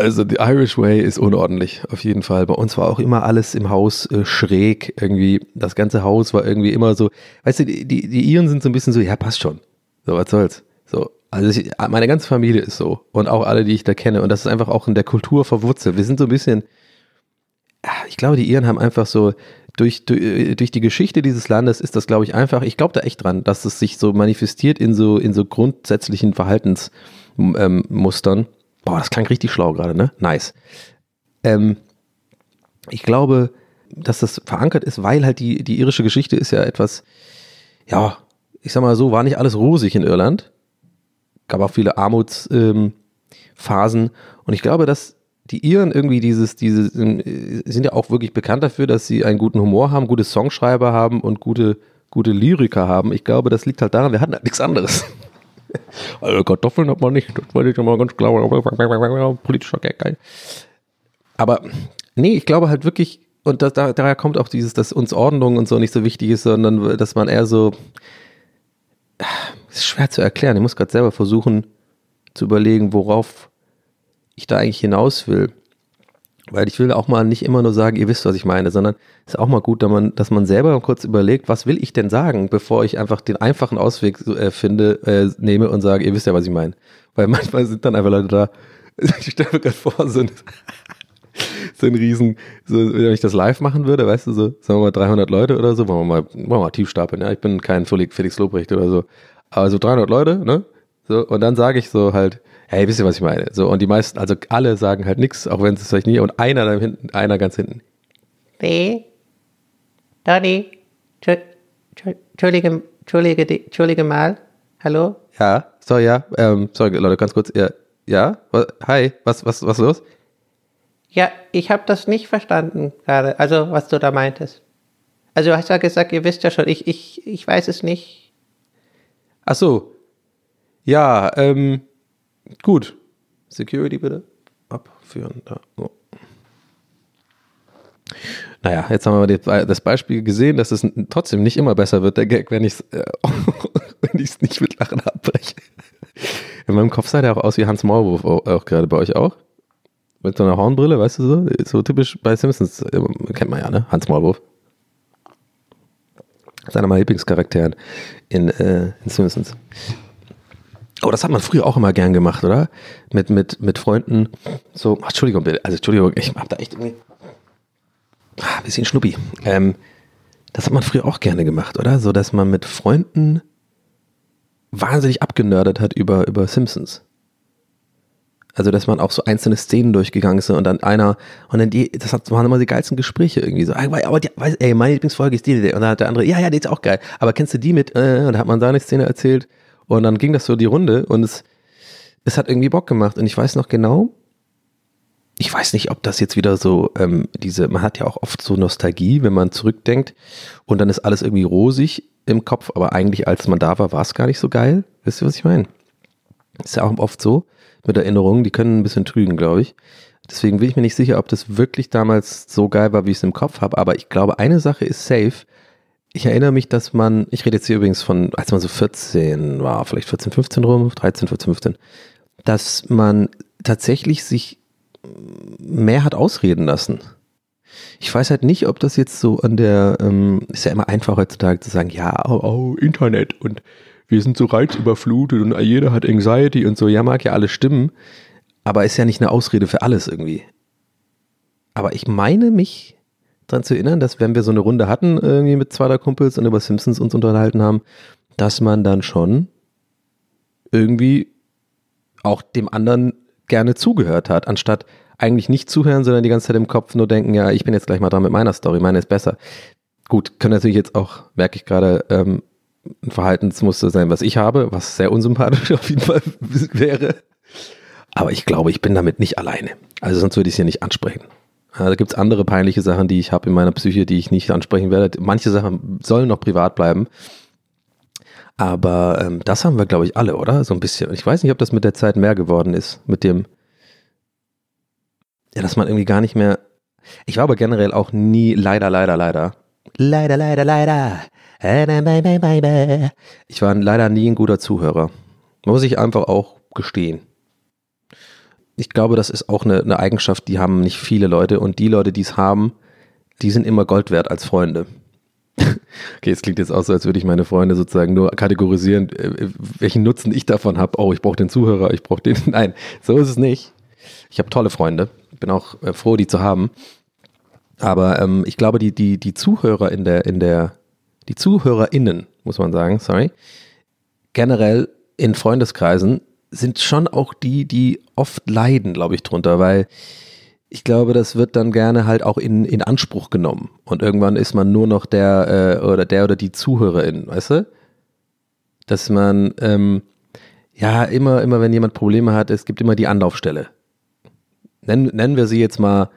also die Irish Way ist unordentlich, auf jeden Fall. Bei uns war auch immer alles im Haus äh, schräg irgendwie. Das ganze Haus war irgendwie immer so, weißt du, die, die, die Iren sind so ein bisschen so, ja, passt schon. So, was soll's. So, also ich, meine ganze Familie ist so und auch alle, die ich da kenne. Und das ist einfach auch in der Kultur verwurzelt. Wir sind so ein bisschen, ich glaube, die Iren haben einfach so, durch, durch, durch die Geschichte dieses Landes ist das, glaube ich, einfach, ich glaube da echt dran, dass es sich so manifestiert in so, in so grundsätzlichen Verhaltensmustern. Ähm, Boah, das klang richtig schlau gerade, ne? Nice. Ähm, ich glaube, dass das verankert ist, weil halt die, die irische Geschichte ist ja etwas, ja, ich sag mal so, war nicht alles rosig in Irland. Gab auch viele Armutsphasen. Ähm, und ich glaube, dass die Iren irgendwie dieses, diese, sind ja auch wirklich bekannt dafür, dass sie einen guten Humor haben, gute Songschreiber haben und gute, gute Lyriker haben. Ich glaube, das liegt halt daran, wir hatten halt nichts anderes. <laughs> Also Kartoffeln hat man nicht, das wollte ich mal ganz klar. Politischer Gag. Aber nee, ich glaube halt wirklich, und das, da, daher kommt auch dieses, dass uns Ordnung und so nicht so wichtig ist, sondern dass man eher so, ist schwer zu erklären. Ich muss gerade selber versuchen zu überlegen, worauf ich da eigentlich hinaus will. Weil ich will auch mal nicht immer nur sagen, ihr wisst, was ich meine, sondern es ist auch mal gut, dass man, dass man selber kurz überlegt, was will ich denn sagen, bevor ich einfach den einfachen Ausweg äh, finde, äh, nehme und sage, ihr wisst ja, was ich meine. Weil <laughs> manchmal sind dann einfach Leute da, <laughs> ich stelle mir gerade vor, ein, <laughs> so ein Riesen, so, wenn ich das live machen würde, weißt du, so, sagen wir mal 300 Leute oder so, wollen wir mal, wollen wir mal tief stapeln, ja, ich bin kein Felix Lobrecht oder so, aber so 300 Leute, ne, so, und dann sage ich so halt, hey, wisst ihr, was ich meine? So, und die meisten, also alle sagen halt nichts, auch wenn es vielleicht nie, und einer da hinten, einer ganz hinten. B. Donny. Entschuldige, Entschuldige, Entschuldige mal. Hallo? Ja, sorry, ja, ähm, sorry, Leute, ganz kurz, ja, ja, hi, was, was, was ist los? Ja, ich habe das nicht verstanden gerade, also was du da meintest. Also du hast ja gesagt, ihr wisst ja schon, ich, ich, ich weiß es nicht. Ach so. Ja, ähm, Gut. Security bitte abführen. Da. So. Naja, jetzt haben wir das Beispiel gesehen, dass es trotzdem nicht immer besser wird, der Gag, wenn ich es äh, <laughs> nicht mit Lachen abbreche. In meinem Kopf sah der auch aus wie Hans Maulwurf, auch, auch gerade bei euch auch. Mit so einer Hornbrille, weißt du so? So typisch bei Simpsons, äh, kennt man ja, ne? Hans Maulwurf. Das ist einer meiner Lieblingscharakteren in, äh, in Simpsons. Oh, das hat man früher auch immer gern gemacht, oder? Mit, mit, mit Freunden. So, ach, Entschuldigung, also Entschuldigung, ich hab da echt irgendwie. Ah, ein bisschen Schnuppi. Ähm, das hat man früher auch gerne gemacht, oder? So, dass man mit Freunden wahnsinnig abgenördet hat über, über Simpsons. Also, dass man auch so einzelne Szenen durchgegangen ist und dann einer, und dann die, das waren immer die geilsten Gespräche irgendwie so. Aber die, weiß, ey, meine Lieblingsfolge ist die, und dann hat der andere, ja, ja, die ist auch geil. Aber kennst du die mit? Äh, und dann hat man da eine Szene erzählt und dann ging das so die Runde und es, es hat irgendwie Bock gemacht. Und ich weiß noch genau, ich weiß nicht, ob das jetzt wieder so, ähm, diese, man hat ja auch oft so Nostalgie, wenn man zurückdenkt und dann ist alles irgendwie rosig im Kopf, aber eigentlich, als man da war, war es gar nicht so geil. Wisst ihr, was ich meine? Ist ja auch oft so mit Erinnerungen, die können ein bisschen trügen, glaube ich. Deswegen bin ich mir nicht sicher, ob das wirklich damals so geil war, wie ich es im Kopf habe, aber ich glaube, eine Sache ist safe. Ich erinnere mich, dass man, ich rede jetzt hier übrigens von, als man so 14 war, vielleicht 14, 15 rum, 13, 14, 15, dass man tatsächlich sich mehr hat ausreden lassen. Ich weiß halt nicht, ob das jetzt so an der, ähm, ist ja immer einfach heutzutage zu sagen, ja, oh, oh, Internet und wir sind so reizüberflutet und jeder hat Anxiety und so, ja, mag ja alles stimmen, aber ist ja nicht eine Ausrede für alles irgendwie. Aber ich meine mich daran zu erinnern, dass wenn wir so eine Runde hatten, irgendwie mit zwei, drei Kumpels und über Simpsons uns unterhalten haben, dass man dann schon irgendwie auch dem anderen gerne zugehört hat, anstatt eigentlich nicht zuhören, sondern die ganze Zeit im Kopf nur denken, ja, ich bin jetzt gleich mal dran mit meiner Story, meine ist besser. Gut, kann natürlich jetzt auch, merke ich gerade, ähm, ein Verhaltensmuster sein, was ich habe, was sehr unsympathisch <laughs> auf jeden Fall wäre. Aber ich glaube, ich bin damit nicht alleine. Also sonst würde ich es ja nicht ansprechen. Da gibt es andere peinliche Sachen, die ich habe in meiner Psyche, die ich nicht ansprechen werde. Manche Sachen sollen noch privat bleiben. Aber ähm, das haben wir, glaube ich, alle, oder? So ein bisschen. Ich weiß nicht, ob das mit der Zeit mehr geworden ist. Mit dem, ja, dass man irgendwie gar nicht mehr. Ich war aber generell auch nie, leider, leider, leider. Leider, leider, leider. Ich war leider nie ein guter Zuhörer. Muss ich einfach auch gestehen ich glaube, das ist auch eine, eine Eigenschaft, die haben nicht viele Leute und die Leute, die es haben, die sind immer Gold wert als Freunde. <laughs> okay, es klingt jetzt auch so, als würde ich meine Freunde sozusagen nur kategorisieren, äh, welchen Nutzen ich davon habe. Oh, ich brauche den Zuhörer, ich brauche den. <laughs> Nein, so ist es nicht. Ich habe tolle Freunde, bin auch äh, froh, die zu haben. Aber ähm, ich glaube, die, die, die Zuhörer in der, in der, die ZuhörerInnen, muss man sagen, sorry, generell in Freundeskreisen sind schon auch die, die oft leiden, glaube ich, drunter, weil ich glaube, das wird dann gerne halt auch in, in Anspruch genommen. Und irgendwann ist man nur noch der äh, oder der oder die Zuhörerin, weißt du? Dass man, ähm, ja, immer, immer wenn jemand Probleme hat, es gibt immer die Anlaufstelle. Nennen, nennen wir sie jetzt mal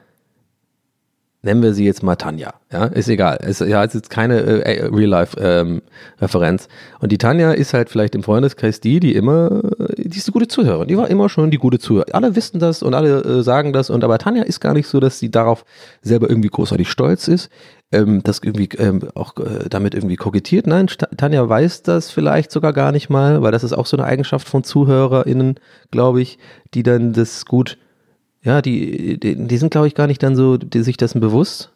nennen wir sie jetzt mal Tanja. Ja, ist egal. Es, ja, ist keine äh, äh Real-Life-Referenz. Ähm, und die Tanja ist halt vielleicht im Freundeskreis die, die immer, die ist eine gute Zuhörerin. Die war immer schon die gute Zuhörerin. Alle wissen das und alle äh, sagen das. Und aber Tanja ist gar nicht so, dass sie darauf selber irgendwie großartig stolz ist. Ähm, das irgendwie ähm, auch äh, damit irgendwie kokettiert. Nein, Tanja weiß das vielleicht sogar gar nicht mal, weil das ist auch so eine Eigenschaft von ZuhörerInnen, glaube ich, die dann das gut ja, die, die, die sind, glaube ich, gar nicht dann so, die sich dessen bewusst.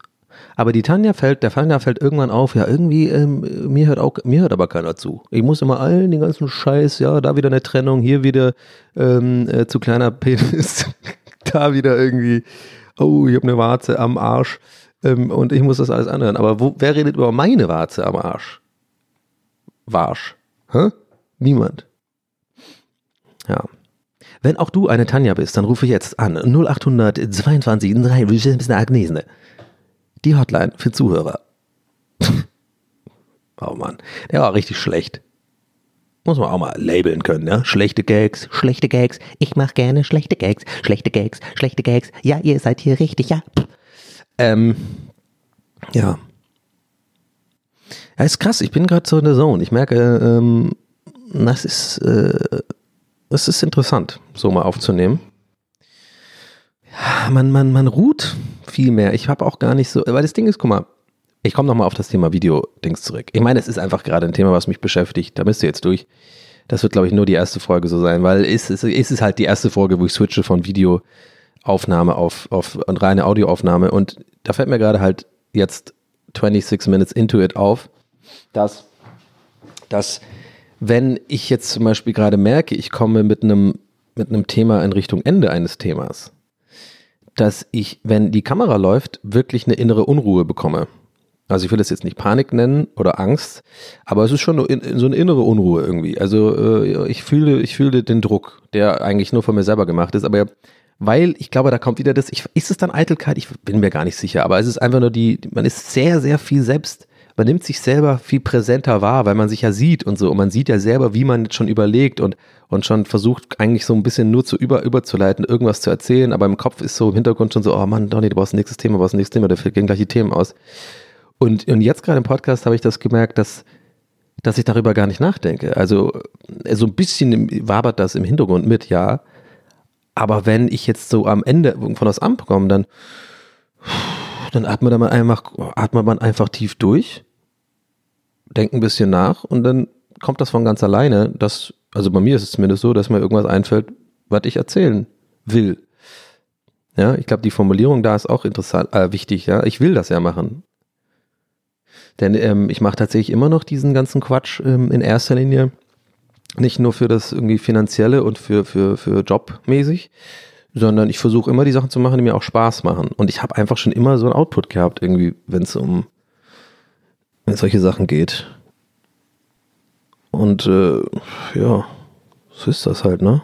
Aber die Tanja fällt, der Tanja fällt irgendwann auf, ja, irgendwie, ähm, mir hört auch, mir hört aber keiner zu. Ich muss immer allen den ganzen Scheiß, ja, da wieder eine Trennung, hier wieder ähm, äh, zu kleiner Penis, <laughs> da wieder irgendwie, oh, ich habe eine Warze am Arsch ähm, und ich muss das alles anhören. Aber wo, wer redet über meine Warze am Arsch? Warsch. Hä? Niemand. Ja. Wenn auch du eine Tanja bist, dann rufe jetzt an 0800 22 3 bist eine Agnese. Die Hotline für Zuhörer. <laughs> oh Mann, der war richtig schlecht. Muss man auch mal labeln können, ja? Schlechte Gags, schlechte Gags. Ich mach gerne schlechte Gags, schlechte Gags, schlechte Gags. Ja, ihr seid hier richtig, ja. Ähm, ja. Ja, ist krass. Ich bin gerade so in der Zone. Ich merke, ähm, das ist, äh, es ist interessant, so mal aufzunehmen. Ja, man, man, man ruht viel mehr. Ich habe auch gar nicht so, weil das Ding ist, guck mal, ich komme nochmal auf das Thema Video-Dings zurück. Ich meine, es ist einfach gerade ein Thema, was mich beschäftigt. Da bist du jetzt durch. Das wird, glaube ich, nur die erste Folge so sein, weil es, es, es ist halt die erste Folge, wo ich switche von Videoaufnahme auf, auf und reine Audioaufnahme. Und da fällt mir gerade halt jetzt 26 Minutes into it auf, dass, dass wenn ich jetzt zum Beispiel gerade merke, ich komme mit einem, mit einem Thema in Richtung Ende eines Themas, dass ich, wenn die Kamera läuft, wirklich eine innere Unruhe bekomme. Also ich will das jetzt nicht Panik nennen oder Angst, aber es ist schon so eine innere Unruhe irgendwie. Also äh, ich fühle, ich fühle den Druck, der eigentlich nur von mir selber gemacht ist, aber weil ich glaube, da kommt wieder das, ich, ist es dann Eitelkeit? Ich bin mir gar nicht sicher, aber es ist einfach nur die, man ist sehr, sehr viel selbst man nimmt sich selber viel präsenter wahr, weil man sich ja sieht und so. Und man sieht ja selber, wie man jetzt schon überlegt und, und schon versucht, eigentlich so ein bisschen nur zu über, überzuleiten, irgendwas zu erzählen. Aber im Kopf ist so im Hintergrund schon so, oh Mann, Donny, du brauchst ein nächstes Thema, du brauchst ein nächstes Thema, da gehen gleich die Themen aus. Und, und jetzt gerade im Podcast habe ich das gemerkt, dass, dass ich darüber gar nicht nachdenke. Also äh, so ein bisschen wabert das im Hintergrund mit, ja. Aber wenn ich jetzt so am Ende von das Amt komme, dann, dann atmet man einfach, atmet man einfach tief durch denke ein bisschen nach und dann kommt das von ganz alleine, dass, also bei mir ist es zumindest so, dass mir irgendwas einfällt, was ich erzählen will. Ja, ich glaube, die Formulierung da ist auch interessant, äh, wichtig, ja. Ich will das ja machen. Denn ähm, ich mache tatsächlich immer noch diesen ganzen Quatsch ähm, in erster Linie. Nicht nur für das irgendwie finanzielle und für, für, für jobmäßig, sondern ich versuche immer die Sachen zu machen, die mir auch Spaß machen. Und ich habe einfach schon immer so ein Output gehabt, irgendwie, wenn es um solche Sachen geht. Und äh, ja, so ist das halt, ne?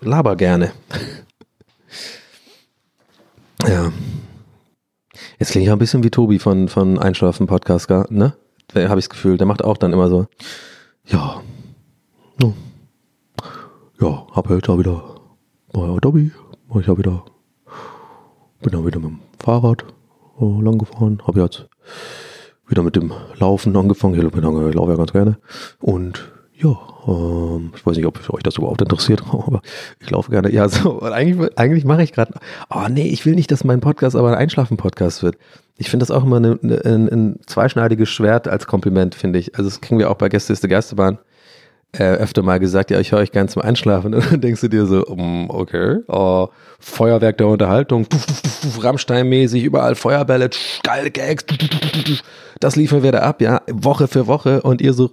Laber gerne. <laughs> ja. Jetzt klinge ich auch ein bisschen wie Tobi von, von Einschlafen Podcast, ne? Habe ich das Gefühl, der macht auch dann immer so, ja, ja, hab heute auch wieder, war ja Dobby, ich auch wieder, bin dann wieder mit dem Fahrrad oh, lang gefahren, habe jetzt wieder mit dem Laufen angefangen, ich laufe ja ganz gerne und ja, ähm, ich weiß nicht, ob euch das überhaupt interessiert, <laughs> aber ich laufe gerne. Ja, so, eigentlich, eigentlich mache ich gerade, oh nee, ich will nicht, dass mein Podcast aber ein Einschlafen-Podcast wird. Ich finde das auch immer eine, ein, ein zweischneidiges Schwert als Kompliment, finde ich. Also das kriegen wir auch bei Gäste ist der Gästebahn äh, öfter mal gesagt, ja, ich höre euch gerne zum Einschlafen. <laughs> Und dann denkst du dir so, um, okay, oh, Feuerwerk der Unterhaltung, Rammstein-mäßig, überall Feuerbälle, geile Gags, das liefern wir da ab, ja, Woche für Woche und ihr so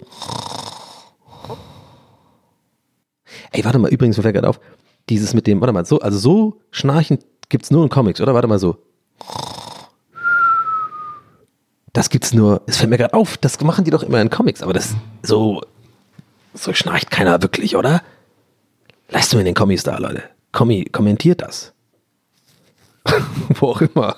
Ey, warte mal, übrigens, mir fällt gerade auf, dieses mit dem, warte mal, so, also so schnarchen gibt's nur in Comics, oder? Warte mal so. Das gibt's nur, es fällt mir gerade auf, das machen die doch immer in Comics, aber das so, so schnarcht keiner wirklich, oder? Lasst in den Comics da, Leute. Kommi, kommentiert das. <laughs> Wo auch immer.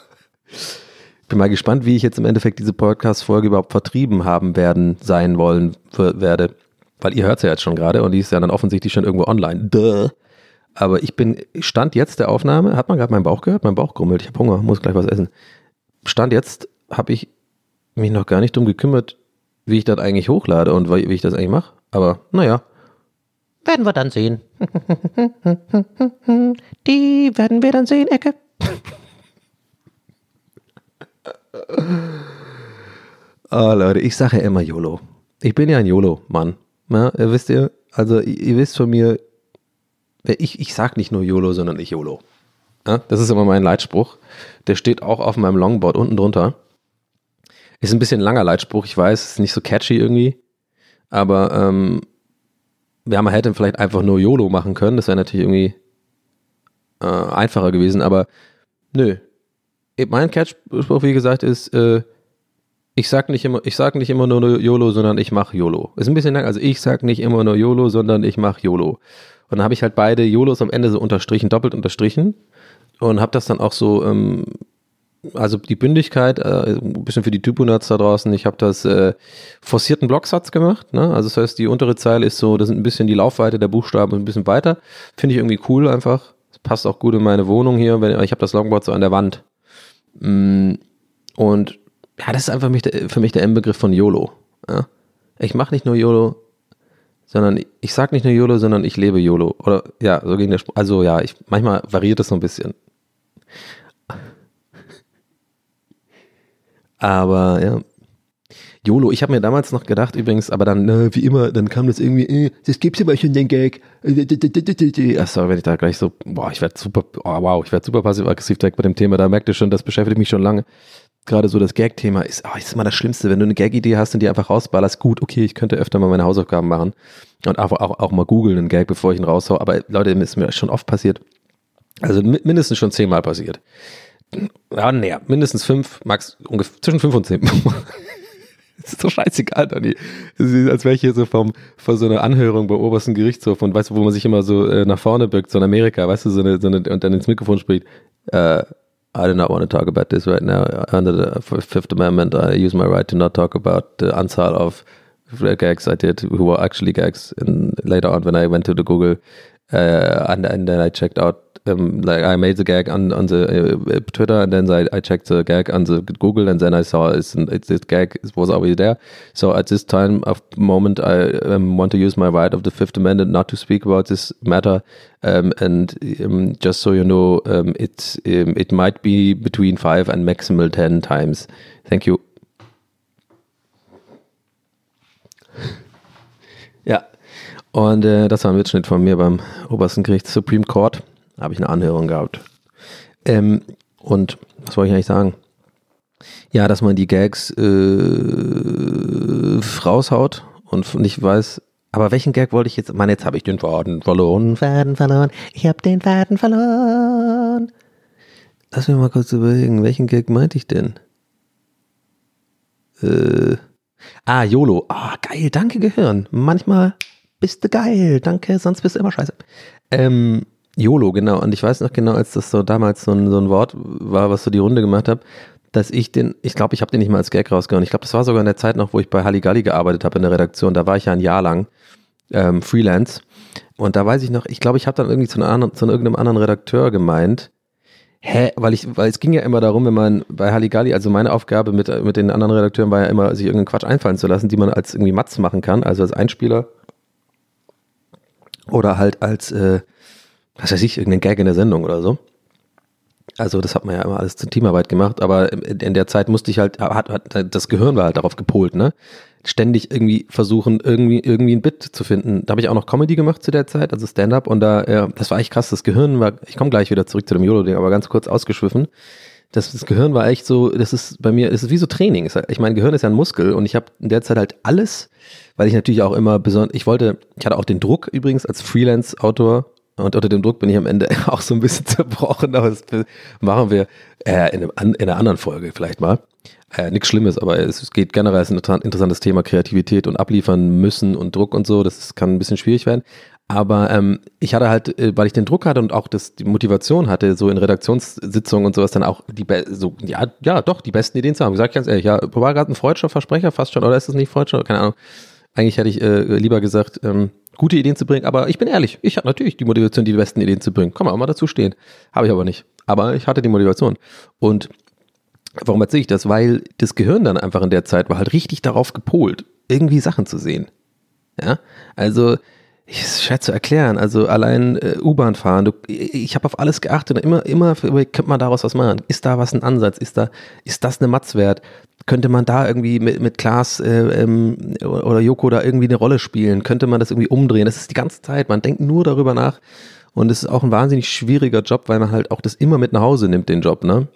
Bin mal gespannt, wie ich jetzt im Endeffekt diese Podcast-Folge überhaupt vertrieben haben werden, sein wollen, werde weil ihr hört es ja jetzt schon gerade und die ist ja dann offensichtlich schon irgendwo online. Duh. Aber ich bin, Stand jetzt der Aufnahme, hat man gerade meinen Bauch gehört? Mein Bauch grummelt, ich habe Hunger, muss gleich was essen. Stand jetzt habe ich mich noch gar nicht drum gekümmert, wie ich das eigentlich hochlade und wie ich das eigentlich mache. Aber naja. Werden wir dann sehen. <laughs> Die werden wir dann sehen, Ecke. oh Leute, ich sage ja immer YOLO. Ich bin ja ein YOLO-Mann. Ja, wisst ihr, also ihr wisst von mir, ich, ich sag nicht nur YOLO, sondern ich YOLO. Ja, das ist immer mein Leitspruch. Der steht auch auf meinem Longboard unten drunter. Ist ein bisschen langer Leitspruch, ich weiß, ist nicht so catchy irgendwie. Aber ähm, ja, man hätte vielleicht einfach nur YOLO machen können. Das wäre natürlich irgendwie äh, einfacher gewesen. Aber nö. Mein Catchspruch, wie gesagt, ist äh, ich sag nicht immer, ich sag nicht immer nur YOLO, sondern ich mache YOLO. Ist ein bisschen lang, also ich sag nicht immer nur YOLO, sondern ich mache YOLO. Und dann habe ich halt beide YOLOs am Ende so unterstrichen, doppelt unterstrichen und habe das dann auch so, ähm, also die Bündigkeit, äh, ein bisschen für die Typo-Nerds da draußen, ich habe das äh, forcierten Blocksatz gemacht, ne? also das heißt, die untere Zeile ist so, das sind ein bisschen die Laufweite der Buchstaben ein bisschen weiter, finde ich irgendwie cool einfach, das passt auch gut in meine Wohnung hier, wenn, ich habe das Longboard so an der Wand mm, und ja, das ist einfach für mich der Inbegriff von YOLO. Ja? Ich mache nicht nur YOLO, sondern ich sage nicht nur YOLO, sondern ich lebe YOLO. Oder ja, so ging der Spruch. Also ja, ich, manchmal variiert es so ein bisschen. Aber ja. YOLO, ich habe mir damals noch gedacht, übrigens, aber dann, äh, wie immer, dann kam das irgendwie, äh, das gibt's aber schon den Gag. Achso, wenn ich da gleich so, boah, ich werde super, oh, wow, ich werde super passiv-aggressiv direkt bei dem Thema, da merkt ihr schon, das beschäftigt mich schon lange gerade so das Gag-Thema ist, oh, ist immer das Schlimmste, wenn du eine Gag-Idee hast und die einfach rausballerst, gut, okay, ich könnte öfter mal meine Hausaufgaben machen und auch, auch, auch mal googeln einen Gag, bevor ich ihn raushau, aber Leute, ist mir schon oft passiert, also mindestens schon zehnmal passiert. Ja, näher, mindestens fünf, max ungefähr zwischen fünf und zehn. <laughs> ist doch scheißegal, Dani. Es ist, als wäre ich hier so vom, vor so einer Anhörung beim obersten Gerichtshof und weißt du, wo man sich immer so äh, nach vorne bückt, so in Amerika, weißt du, so eine, so eine, und dann ins Mikrofon spricht, äh, I do not want to talk about this right now. Under the Fifth Amendment, I use my right to not talk about the Anzahl of gags I did, who were actually gags. And later on, when I went to the Google, uh, and, and then I checked out um, like I made the gag on on the uh, Twitter, and then I, I checked the gag on the Google, and then I saw it's, it's this gag was already there. So at this time of moment, I um, want to use my right of the Fifth Amendment not to speak about this matter. Um, and just so you know, it um, it might be between five and maximal ten times. Thank you. <laughs> Ja. Und äh, das war ein Mitschnitt von mir beim obersten Gericht Supreme Court. Habe ich eine Anhörung gehabt. Ähm, und was wollte ich eigentlich sagen? Ja, dass man die Gags äh, raushaut und nicht weiß, aber welchen Gag wollte ich jetzt? Mann, jetzt habe ich den Faden verloren. Faden verloren. Ich habe den Faden verloren. Lass mich mal kurz überlegen, welchen Gag meinte ich denn? Äh, ah, YOLO. Ah, geil, danke Gehirn. Manchmal bist du geil, danke, sonst bist du immer scheiße. Ähm, YOLO, genau. Und ich weiß noch genau, als das so damals so ein, so ein Wort war, was so die Runde gemacht habe, dass ich den, ich glaube, ich habe den nicht mal als Gag rausgehauen. Ich glaube, das war sogar in der Zeit noch, wo ich bei Halligalli gearbeitet habe in der Redaktion. Da war ich ja ein Jahr lang ähm, Freelance. Und da weiß ich noch, ich glaube, ich habe dann irgendwie zu, anderen, zu irgendeinem anderen Redakteur gemeint, hä, weil ich, weil es ging ja immer darum, wenn man bei Halligalli, also meine Aufgabe mit, mit den anderen Redakteuren war ja immer, sich irgendeinen Quatsch einfallen zu lassen, die man als irgendwie Matz machen kann, also als Einspieler oder halt als, äh, was weiß ich, irgendeinen Gag in der Sendung oder so. Also das hat man ja immer alles zur Teamarbeit gemacht, aber in der Zeit musste ich halt, hat, hat, das Gehirn war halt darauf gepolt, ne? Ständig irgendwie versuchen, irgendwie, irgendwie ein Bit zu finden. Da habe ich auch noch Comedy gemacht zu der Zeit, also Stand-up und da, ja, das war echt krass. Das Gehirn war, ich komme gleich wieder zurück zu dem YOLO-Ding, aber ganz kurz ausgeschwiffen. Das, das Gehirn war echt so, das ist bei mir, das ist wie so Training. Ich meine, Gehirn ist ja ein Muskel und ich habe in der Zeit halt alles, weil ich natürlich auch immer besonders, ich wollte, ich hatte auch den Druck übrigens als Freelance-Autor und unter dem Druck bin ich am Ende <laughs> auch so ein bisschen zerbrochen, aber das machen wir äh, in, einem, in, einer anderen Folge vielleicht mal. Äh, Nichts Schlimmes, aber es geht generell, es ist ein interessantes Thema Kreativität und abliefern müssen und Druck und so. Das kann ein bisschen schwierig werden. Aber ähm, ich hatte halt, äh, weil ich den Druck hatte und auch das, die Motivation hatte, so in Redaktionssitzungen und sowas dann auch die so ja ja doch die besten Ideen zu haben. Ich sag ganz ehrlich, ja, war gerade ein freudscher Versprecher fast schon oder ist das nicht freudscher? Keine Ahnung. Eigentlich hätte ich äh, lieber gesagt, ähm, gute Ideen zu bringen, aber ich bin ehrlich, ich hatte natürlich die Motivation, die besten Ideen zu bringen. Kann man auch mal dazu stehen. Habe ich aber nicht. Aber ich hatte die Motivation. Und warum erzähle ich das? Weil das Gehirn dann einfach in der Zeit war halt richtig darauf gepolt, irgendwie Sachen zu sehen. Ja, also ich ist schwer zu erklären. Also allein äh, U-Bahn fahren, du, ich habe auf alles geachtet immer, immer könnte man daraus was machen. Ist da was ein Ansatz? Ist da, ist das eine Matz wert? Könnte man da irgendwie mit, mit Klaas äh, ähm, oder Joko da irgendwie eine Rolle spielen? Könnte man das irgendwie umdrehen? Das ist die ganze Zeit, man denkt nur darüber nach. Und es ist auch ein wahnsinnig schwieriger Job, weil man halt auch das immer mit nach Hause nimmt, den Job, ne?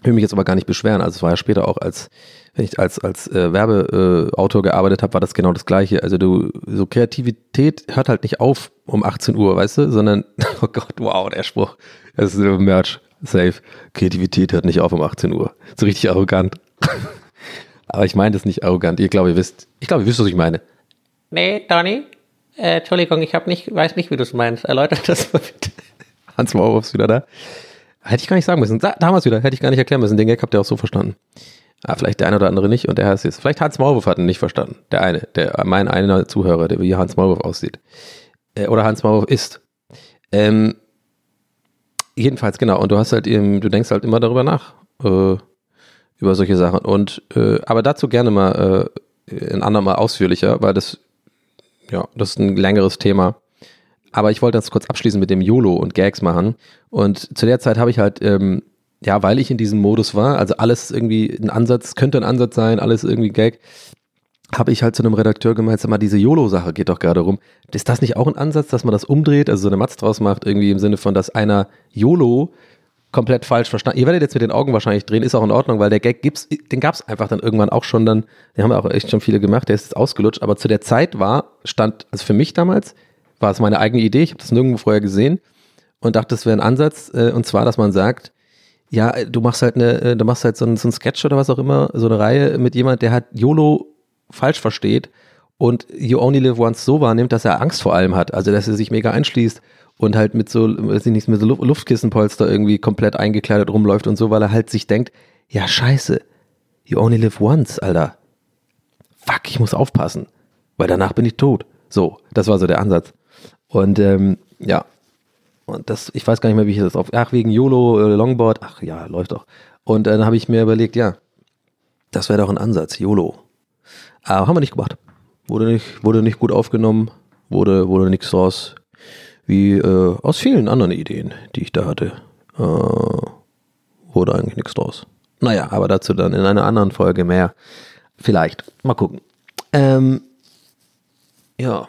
Ich will mich jetzt aber gar nicht beschweren. Also es war ja später auch als, wenn ich als, als äh, Werbeautor äh, gearbeitet habe, war das genau das Gleiche. Also du, so Kreativität hört halt nicht auf um 18 Uhr, weißt du, sondern, <laughs> oh Gott, wow, der Spruch. Das ist ein Merch. Safe. Kreativität hört nicht auf um 18 Uhr. So richtig arrogant. <laughs> aber ich meine das nicht arrogant. Ihr glaube, ihr wisst, ich glaube, ihr wisst, was ich meine. Nee, Donny, äh, Entschuldigung, ich hab nicht, weiß nicht, wie du es meinst. Erläutert das mal bitte. <laughs> Hans Maulwurf ist wieder da. Hätte ich gar nicht sagen müssen. Damals wieder, hätte ich gar nicht erklären müssen. Den Gag habt ihr auch so verstanden. Ah, vielleicht der eine oder andere nicht und der heißt jetzt. Vielleicht Hans Maulwurf hat ihn nicht verstanden. Der eine, der, mein einer Zuhörer, der wie Hans Maulwurf aussieht. Äh, oder Hans Maulwurf ist. Ähm, jedenfalls, genau. Und du hast halt eben, du denkst halt immer darüber nach. Äh, über solche Sachen. Und, äh, aber dazu gerne mal, äh, ein andermal ausführlicher, weil das, ja, das ist ein längeres Thema. Aber ich wollte das kurz abschließen mit dem YOLO und Gags machen. Und zu der Zeit habe ich halt, ähm, ja, weil ich in diesem Modus war, also alles irgendwie ein Ansatz, könnte ein Ansatz sein, alles irgendwie Gag, habe ich halt zu einem Redakteur gemeint, sag mal, diese YOLO-Sache geht doch gerade rum. Ist das nicht auch ein Ansatz, dass man das umdreht, also so eine Matz draus macht, irgendwie im Sinne von, dass einer YOLO komplett falsch verstanden. Ihr werdet jetzt mit den Augen wahrscheinlich drehen, ist auch in Ordnung, weil der Gag gibt's, den gab's einfach dann irgendwann auch schon dann, den haben wir auch echt schon viele gemacht, der ist jetzt ausgelutscht, aber zu der Zeit war, stand, also für mich damals, war es meine eigene Idee, ich habe das nirgendwo vorher gesehen und dachte, das wäre ein Ansatz, äh, und zwar, dass man sagt, ja, du machst halt eine, äh, du machst halt so ein, so ein Sketch oder was auch immer, so eine Reihe mit jemand, der halt YOLO falsch versteht und You Only Live Once so wahrnimmt, dass er Angst vor allem hat, also dass er sich mega einschließt und halt mit so, weiß ich nicht, mit so Luftkissenpolster irgendwie komplett eingekleidet rumläuft und so, weil er halt sich denkt, ja scheiße, you only live once, Alter. Fuck, ich muss aufpassen, weil danach bin ich tot. So, das war so der Ansatz. Und ähm, ja, und das, ich weiß gar nicht mehr, wie ich das auf, ach, wegen YOLO, äh, Longboard, ach ja, läuft doch. Und dann habe ich mir überlegt, ja, das wäre doch ein Ansatz, YOLO. Aber haben wir nicht gemacht. Wurde nicht, wurde nicht gut aufgenommen, wurde, wurde nichts draus wie äh, aus vielen anderen Ideen, die ich da hatte, äh, wurde eigentlich nichts draus. Naja, aber dazu dann in einer anderen Folge mehr. Vielleicht. Mal gucken. Ähm, Ja.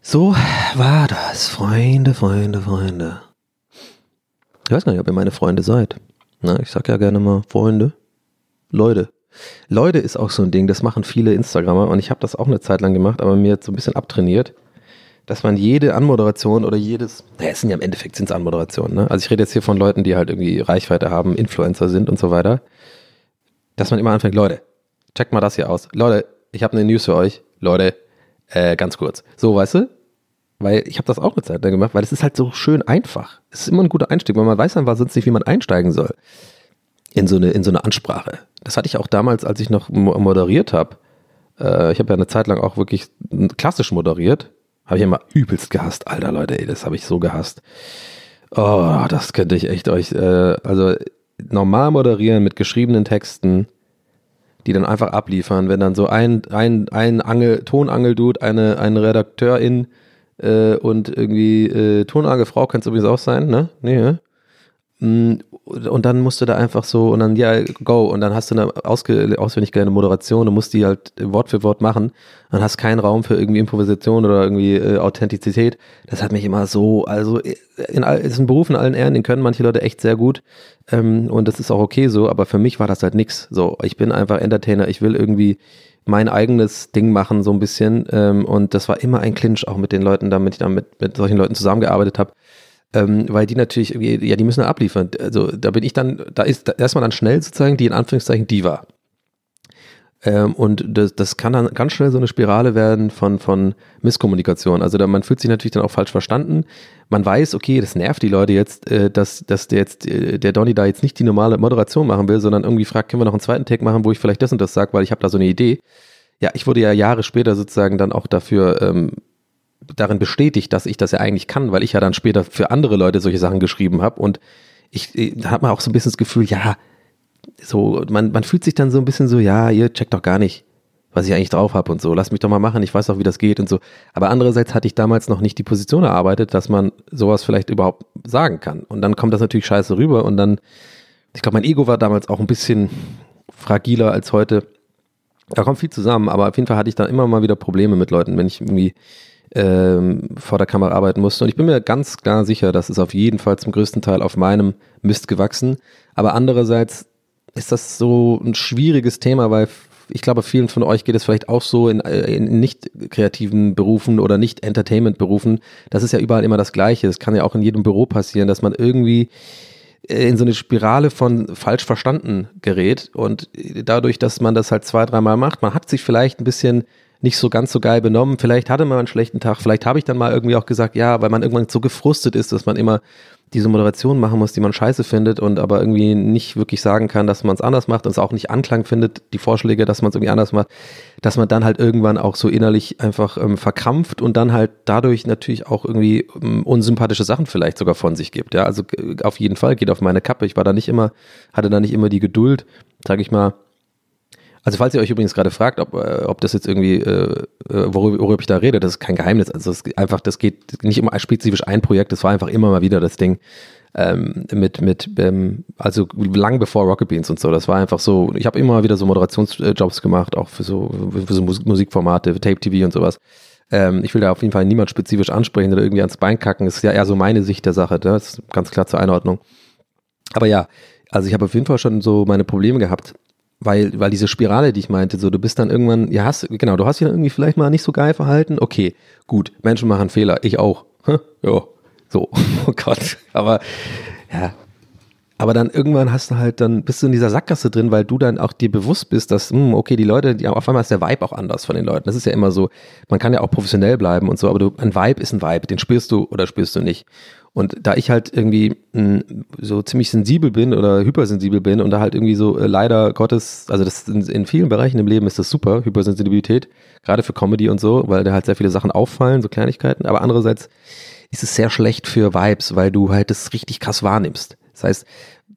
So war das, Freunde, Freunde, Freunde. Ich weiß gar nicht, ob ihr meine Freunde seid. Na, ich sag ja gerne mal Freunde. Leute. Leute ist auch so ein Ding, das machen viele Instagrammer und ich habe das auch eine Zeit lang gemacht, aber mir jetzt so ein bisschen abtrainiert, dass man jede Anmoderation oder jedes, naja, es sind ja im Endeffekt sind es Anmoderationen, ne? Also ich rede jetzt hier von Leuten, die halt irgendwie Reichweite haben, Influencer sind und so weiter, dass man immer anfängt, Leute, checkt mal das hier aus. Leute, ich habe eine News für euch. Leute, äh, ganz kurz. So, weißt du? Weil ich habe das auch eine Zeit lang gemacht, weil es ist halt so schön einfach. Es ist immer ein guter Einstieg, weil man weiß einfach sonst nicht, wie man einsteigen soll in so eine, in so eine Ansprache. Das hatte ich auch damals, als ich noch moderiert habe. Äh, ich habe ja eine Zeit lang auch wirklich klassisch moderiert. Habe ich immer übelst gehasst. Alter Leute, ey, das habe ich so gehasst. Oh, das könnte ich echt euch, äh, also normal moderieren mit geschriebenen Texten, die dann einfach abliefern, wenn dann so ein, ein, ein Angel, Tonangel-Dude, eine, eine Redakteurin äh, und irgendwie äh, Tonangelfrau könnte es übrigens auch sein, ne? Nee, ne? Und dann musst du da einfach so und dann, ja, go. Und dann hast du eine ausge, auswendig gelernte Moderation und musst die halt Wort für Wort machen. Dann hast keinen Raum für irgendwie Improvisation oder irgendwie äh, Authentizität. Das hat mich immer so, also in, all, ist ein Beruf in allen Ehren, den können manche Leute echt sehr gut. Ähm, und das ist auch okay so, aber für mich war das halt nix. So, ich bin einfach Entertainer, ich will irgendwie mein eigenes Ding machen, so ein bisschen. Ähm, und das war immer ein Clinch auch mit den Leuten, damit ich dann mit, mit solchen Leuten zusammengearbeitet habe ähm, weil die natürlich, ja, die müssen abliefern. Also da bin ich dann, da ist, man dann schnell sozusagen die in Anführungszeichen Diva. Ähm, und das, das kann dann ganz schnell so eine Spirale werden von, von Misskommunikation. Also da, man fühlt sich natürlich dann auch falsch verstanden. Man weiß, okay, das nervt die Leute jetzt, äh, dass, dass der jetzt, äh, der Donny da jetzt nicht die normale Moderation machen will, sondern irgendwie fragt, können wir noch einen zweiten Tag machen, wo ich vielleicht das und das sage, weil ich habe da so eine Idee. Ja, ich wurde ja Jahre später sozusagen dann auch dafür ähm, darin bestätigt, dass ich das ja eigentlich kann, weil ich ja dann später für andere Leute solche Sachen geschrieben habe und ich, da hat man auch so ein bisschen das Gefühl, ja, so, man, man fühlt sich dann so ein bisschen so, ja, ihr checkt doch gar nicht, was ich eigentlich drauf habe und so, lass mich doch mal machen, ich weiß auch, wie das geht und so. Aber andererseits hatte ich damals noch nicht die Position erarbeitet, dass man sowas vielleicht überhaupt sagen kann. Und dann kommt das natürlich scheiße rüber und dann, ich glaube, mein Ego war damals auch ein bisschen fragiler als heute. Da kommt viel zusammen, aber auf jeden Fall hatte ich da immer mal wieder Probleme mit Leuten, wenn ich irgendwie ähm, vor der Kamera arbeiten musste. Und ich bin mir ganz klar sicher, das ist auf jeden Fall zum größten Teil auf meinem Mist gewachsen. Aber andererseits ist das so ein schwieriges Thema, weil ich glaube, vielen von euch geht es vielleicht auch so in, äh, in nicht kreativen Berufen oder nicht Entertainment-Berufen. Das ist ja überall immer das Gleiche. Es kann ja auch in jedem Büro passieren, dass man irgendwie äh, in so eine Spirale von falsch verstanden gerät und dadurch, dass man das halt zwei, dreimal macht, man hat sich vielleicht ein bisschen nicht so ganz so geil benommen. Vielleicht hatte man einen schlechten Tag. Vielleicht habe ich dann mal irgendwie auch gesagt, ja, weil man irgendwann so gefrustet ist, dass man immer diese Moderation machen muss, die man scheiße findet und aber irgendwie nicht wirklich sagen kann, dass man es anders macht und es auch nicht Anklang findet, die Vorschläge, dass man es irgendwie anders macht, dass man dann halt irgendwann auch so innerlich einfach ähm, verkrampft und dann halt dadurch natürlich auch irgendwie ähm, unsympathische Sachen vielleicht sogar von sich gibt. Ja, also äh, auf jeden Fall geht auf meine Kappe. Ich war da nicht immer, hatte da nicht immer die Geduld, sage ich mal, also falls ihr euch übrigens gerade fragt, ob, äh, ob das jetzt irgendwie, äh, äh, worüber, worüber ich da rede, das ist kein Geheimnis. Also es einfach, das geht nicht immer spezifisch ein Projekt, das war einfach immer mal wieder das Ding. Ähm, mit, mit, ähm, also lang bevor Rocket Beans und so. Das war einfach so, ich habe immer wieder so Moderationsjobs gemacht, auch für so, für so Musikformate, für Tape TV und sowas. Ähm, ich will da auf jeden Fall niemand spezifisch ansprechen oder irgendwie ans Bein kacken. Das ist ja eher so meine Sicht der Sache, ne? das ist ganz klar zur Einordnung. Aber ja, also ich habe auf jeden Fall schon so meine Probleme gehabt weil, weil diese Spirale, die ich meinte, so, du bist dann irgendwann, ja, hast, genau, du hast dich dann irgendwie vielleicht mal nicht so geil verhalten. Okay, gut, Menschen machen Fehler, ich auch. Ja, so, <laughs> oh Gott. Aber, ja. Aber dann irgendwann hast du halt, dann bist du in dieser Sackgasse drin, weil du dann auch dir bewusst bist, dass, hm, okay, die Leute, die, auf einmal ist der Vibe auch anders von den Leuten. Das ist ja immer so, man kann ja auch professionell bleiben und so, aber du, ein Vibe ist ein Vibe, den spürst du oder spürst du nicht. Und da ich halt irgendwie mh, hm, so ziemlich sensibel bin oder hypersensibel bin und da halt irgendwie so äh, leider Gottes, also das in, in, vielen Bereichen im Leben ist das super, Hypersensibilität, gerade für Comedy und so, weil da halt sehr viele Sachen auffallen, so Kleinigkeiten, aber andererseits ist es sehr schlecht für Vibes, weil du halt das richtig krass wahrnimmst. Das heißt,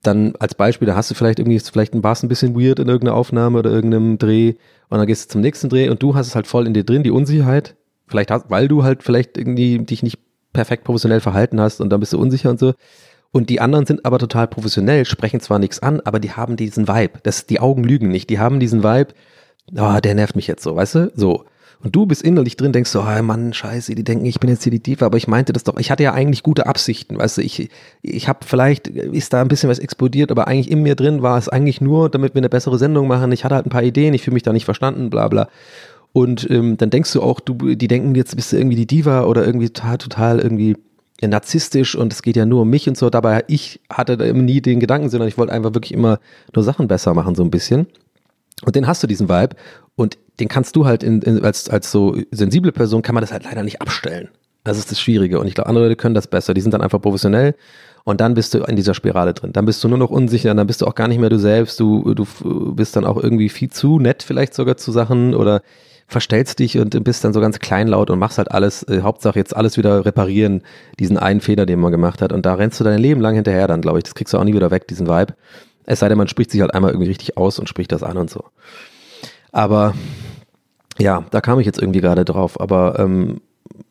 dann als Beispiel, da hast du vielleicht irgendwie, vielleicht war es ein bisschen weird in irgendeiner Aufnahme oder irgendeinem Dreh und dann gehst du zum nächsten Dreh und du hast es halt voll in dir drin, die Unsicherheit, vielleicht hast, weil du halt vielleicht irgendwie dich nicht perfekt professionell verhalten hast und dann bist du unsicher und so. Und die anderen sind aber total professionell, sprechen zwar nichts an, aber die haben diesen Vibe. Das, die Augen lügen nicht. Die haben diesen Vibe, oh, der nervt mich jetzt so, weißt du? So. Und du bist innerlich drin, denkst so, oh Mann, scheiße, die denken, ich bin jetzt hier die Diva, aber ich meinte das doch, ich hatte ja eigentlich gute Absichten, weißt du, ich, ich habe vielleicht, ist da ein bisschen was explodiert, aber eigentlich in mir drin war es eigentlich nur, damit wir eine bessere Sendung machen, ich hatte halt ein paar Ideen, ich fühle mich da nicht verstanden, bla bla. Und ähm, dann denkst du auch, du, die denken jetzt bist du irgendwie die Diva oder irgendwie total, total irgendwie narzisstisch und es geht ja nur um mich und so. Dabei ich hatte da nie den Gedanken, sondern ich wollte einfach wirklich immer nur Sachen besser machen, so ein bisschen. Und den hast du diesen Vibe und den kannst du halt in, in, als, als so sensible Person kann man das halt leider nicht abstellen. Das ist das Schwierige. Und ich glaube, andere Leute können das besser. Die sind dann einfach professionell und dann bist du in dieser Spirale drin. Dann bist du nur noch unsicher, dann bist du auch gar nicht mehr du selbst. Du, du bist dann auch irgendwie viel zu nett vielleicht sogar zu Sachen oder verstellst dich und bist dann so ganz kleinlaut und machst halt alles, äh, Hauptsache jetzt alles wieder reparieren, diesen einen Fehler, den man gemacht hat. Und da rennst du dein Leben lang hinterher dann, glaube ich. Das kriegst du auch nie wieder weg, diesen Vibe. Es sei denn, man spricht sich halt einmal irgendwie richtig aus und spricht das an und so. Aber ja, da kam ich jetzt irgendwie gerade drauf. Aber ähm,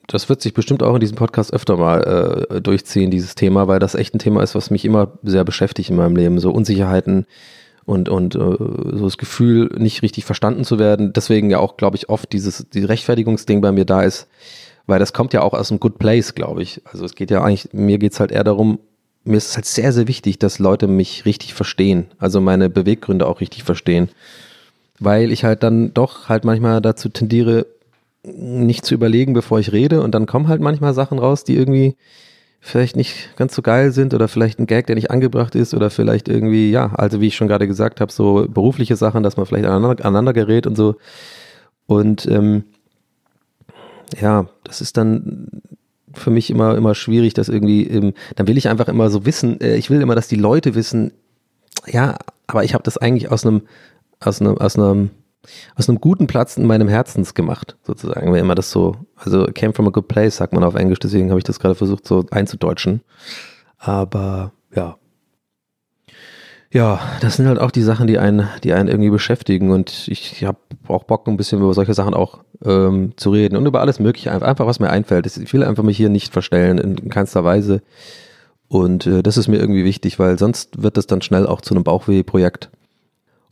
das wird sich bestimmt auch in diesem Podcast öfter mal äh, durchziehen, dieses Thema, weil das echt ein Thema ist, was mich immer sehr beschäftigt in meinem Leben. So Unsicherheiten, und, und äh, so das Gefühl, nicht richtig verstanden zu werden. Deswegen ja auch, glaube ich, oft dieses die Rechtfertigungsding bei mir da ist, weil das kommt ja auch aus einem Good Place, glaube ich. Also es geht ja eigentlich, mir geht's halt eher darum, mir ist es halt sehr, sehr wichtig, dass Leute mich richtig verstehen, also meine Beweggründe auch richtig verstehen. Weil ich halt dann doch halt manchmal dazu tendiere, nicht zu überlegen, bevor ich rede und dann kommen halt manchmal Sachen raus, die irgendwie vielleicht nicht ganz so geil sind oder vielleicht ein Gag, der nicht angebracht ist oder vielleicht irgendwie, ja, also wie ich schon gerade gesagt habe, so berufliche Sachen, dass man vielleicht aneinander, aneinander gerät und so. Und ähm, ja, das ist dann für mich immer, immer schwierig, dass irgendwie, ähm, dann will ich einfach immer so wissen, äh, ich will immer, dass die Leute wissen, ja, aber ich habe das eigentlich aus einem, aus einem, aus einem aus einem guten Platz in meinem Herzens gemacht, sozusagen, wenn immer das so, also came from a good place, sagt man auf Englisch, deswegen habe ich das gerade versucht so einzudeutschen. Aber ja. Ja, das sind halt auch die Sachen, die einen, die einen irgendwie beschäftigen und ich habe auch Bock, ein bisschen über solche Sachen auch ähm, zu reden und über alles Mögliche, einfach was mir einfällt. Ich will einfach mich hier nicht verstellen, in keinster Weise. Und äh, das ist mir irgendwie wichtig, weil sonst wird das dann schnell auch zu einem Bauchweh-Projekt.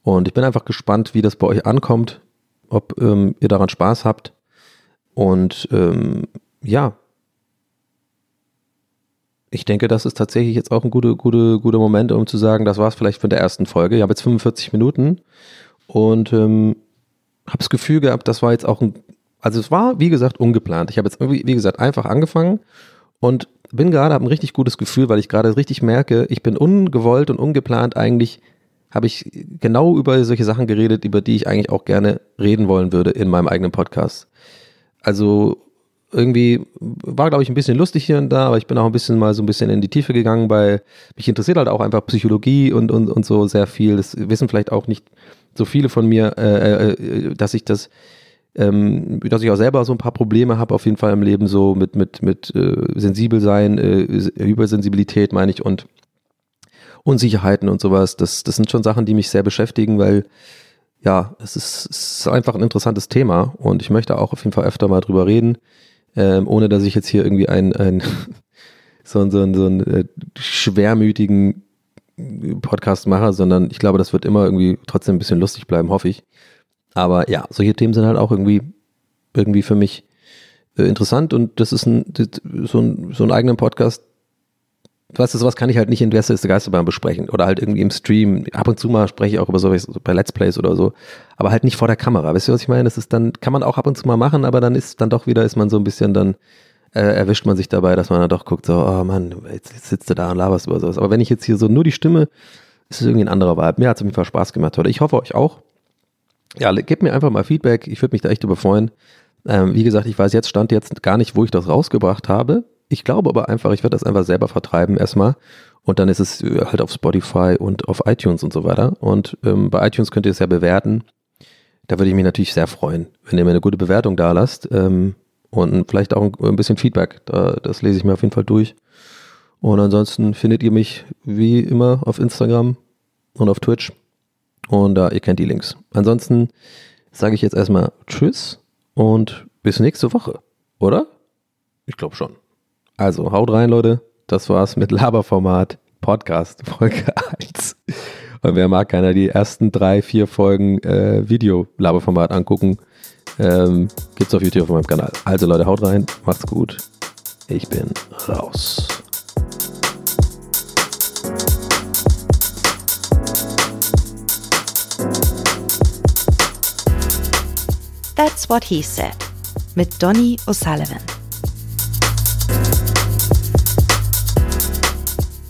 Und ich bin einfach gespannt, wie das bei euch ankommt, ob ähm, ihr daran Spaß habt. Und ähm, ja, ich denke, das ist tatsächlich jetzt auch ein guter gute, guter Moment, um zu sagen, das war es vielleicht von der ersten Folge. Ich habe jetzt 45 Minuten und ähm, habe das Gefühl gehabt, das war jetzt auch ein, also es war, wie gesagt, ungeplant. Ich habe jetzt wie gesagt, einfach angefangen und bin gerade, habe ein richtig gutes Gefühl, weil ich gerade richtig merke, ich bin ungewollt und ungeplant eigentlich habe ich genau über solche Sachen geredet, über die ich eigentlich auch gerne reden wollen würde in meinem eigenen Podcast. Also irgendwie war, glaube ich, ein bisschen lustig hier und da, aber ich bin auch ein bisschen mal so ein bisschen in die Tiefe gegangen, weil mich interessiert halt auch einfach Psychologie und, und, und so sehr viel. Das wissen vielleicht auch nicht so viele von mir, äh, äh, dass ich das, ähm, dass ich auch selber so ein paar Probleme habe, auf jeden Fall im Leben, so mit, mit, mit äh, sensibel sein, äh, Übersensibilität meine ich und Unsicherheiten und sowas, das, das sind schon Sachen, die mich sehr beschäftigen, weil ja, es ist, es ist einfach ein interessantes Thema und ich möchte auch auf jeden Fall öfter mal drüber reden, ähm, ohne dass ich jetzt hier irgendwie ein, ein <laughs> so, so, so einen äh, schwermütigen Podcast mache, sondern ich glaube, das wird immer irgendwie trotzdem ein bisschen lustig bleiben, hoffe ich. Aber ja, solche Themen sind halt auch irgendwie, irgendwie für mich äh, interessant und das ist ein, so ein, so ein eigenen Podcast, weißt du, sowas kann ich halt nicht in Wer ist der Geisterbahn besprechen oder halt irgendwie im Stream. Ab und zu mal spreche ich auch über sowas bei Let's Plays oder so, aber halt nicht vor der Kamera. Weißt du, was ich meine? Das ist dann, kann man auch ab und zu mal machen, aber dann ist dann doch wieder, ist man so ein bisschen dann, äh, erwischt man sich dabei, dass man dann doch guckt, so, oh Mann, jetzt, jetzt sitzt du da und laberst über sowas. Aber wenn ich jetzt hier so nur die Stimme, ist es irgendwie ein anderer Vibe. Mir hat es auf jeden Fall Spaß gemacht heute. Ich hoffe euch auch. Ja, gebt mir einfach mal Feedback. Ich würde mich da echt über freuen. Ähm, wie gesagt, ich weiß jetzt, stand jetzt gar nicht, wo ich das rausgebracht habe. Ich glaube aber einfach, ich werde das einfach selber vertreiben erstmal. Und dann ist es äh, halt auf Spotify und auf iTunes und so weiter. Und ähm, bei iTunes könnt ihr es ja bewerten. Da würde ich mich natürlich sehr freuen, wenn ihr mir eine gute Bewertung da lasst. Ähm, und vielleicht auch ein, bisschen Feedback. Da, das lese ich mir auf jeden Fall durch. Und ansonsten findet ihr mich wie immer auf Instagram und auf Twitch. Und da, äh, ihr kennt die Links. Ansonsten sage ich jetzt erstmal Tschüss und bis nächste Woche, oder? Ich glaube schon. Also haut rein, Leute. Das war's mit Laberformat Podcast Folge 1. Und wer mag, kann ja die ersten drei, vier Folgen äh, Video-Laberformat angucken. Ähm, gibt's auf YouTube auf meinem Kanal. Also Leute, haut rein, macht's gut. Ich bin raus. That's What He Said mit Donny O'Sullivan.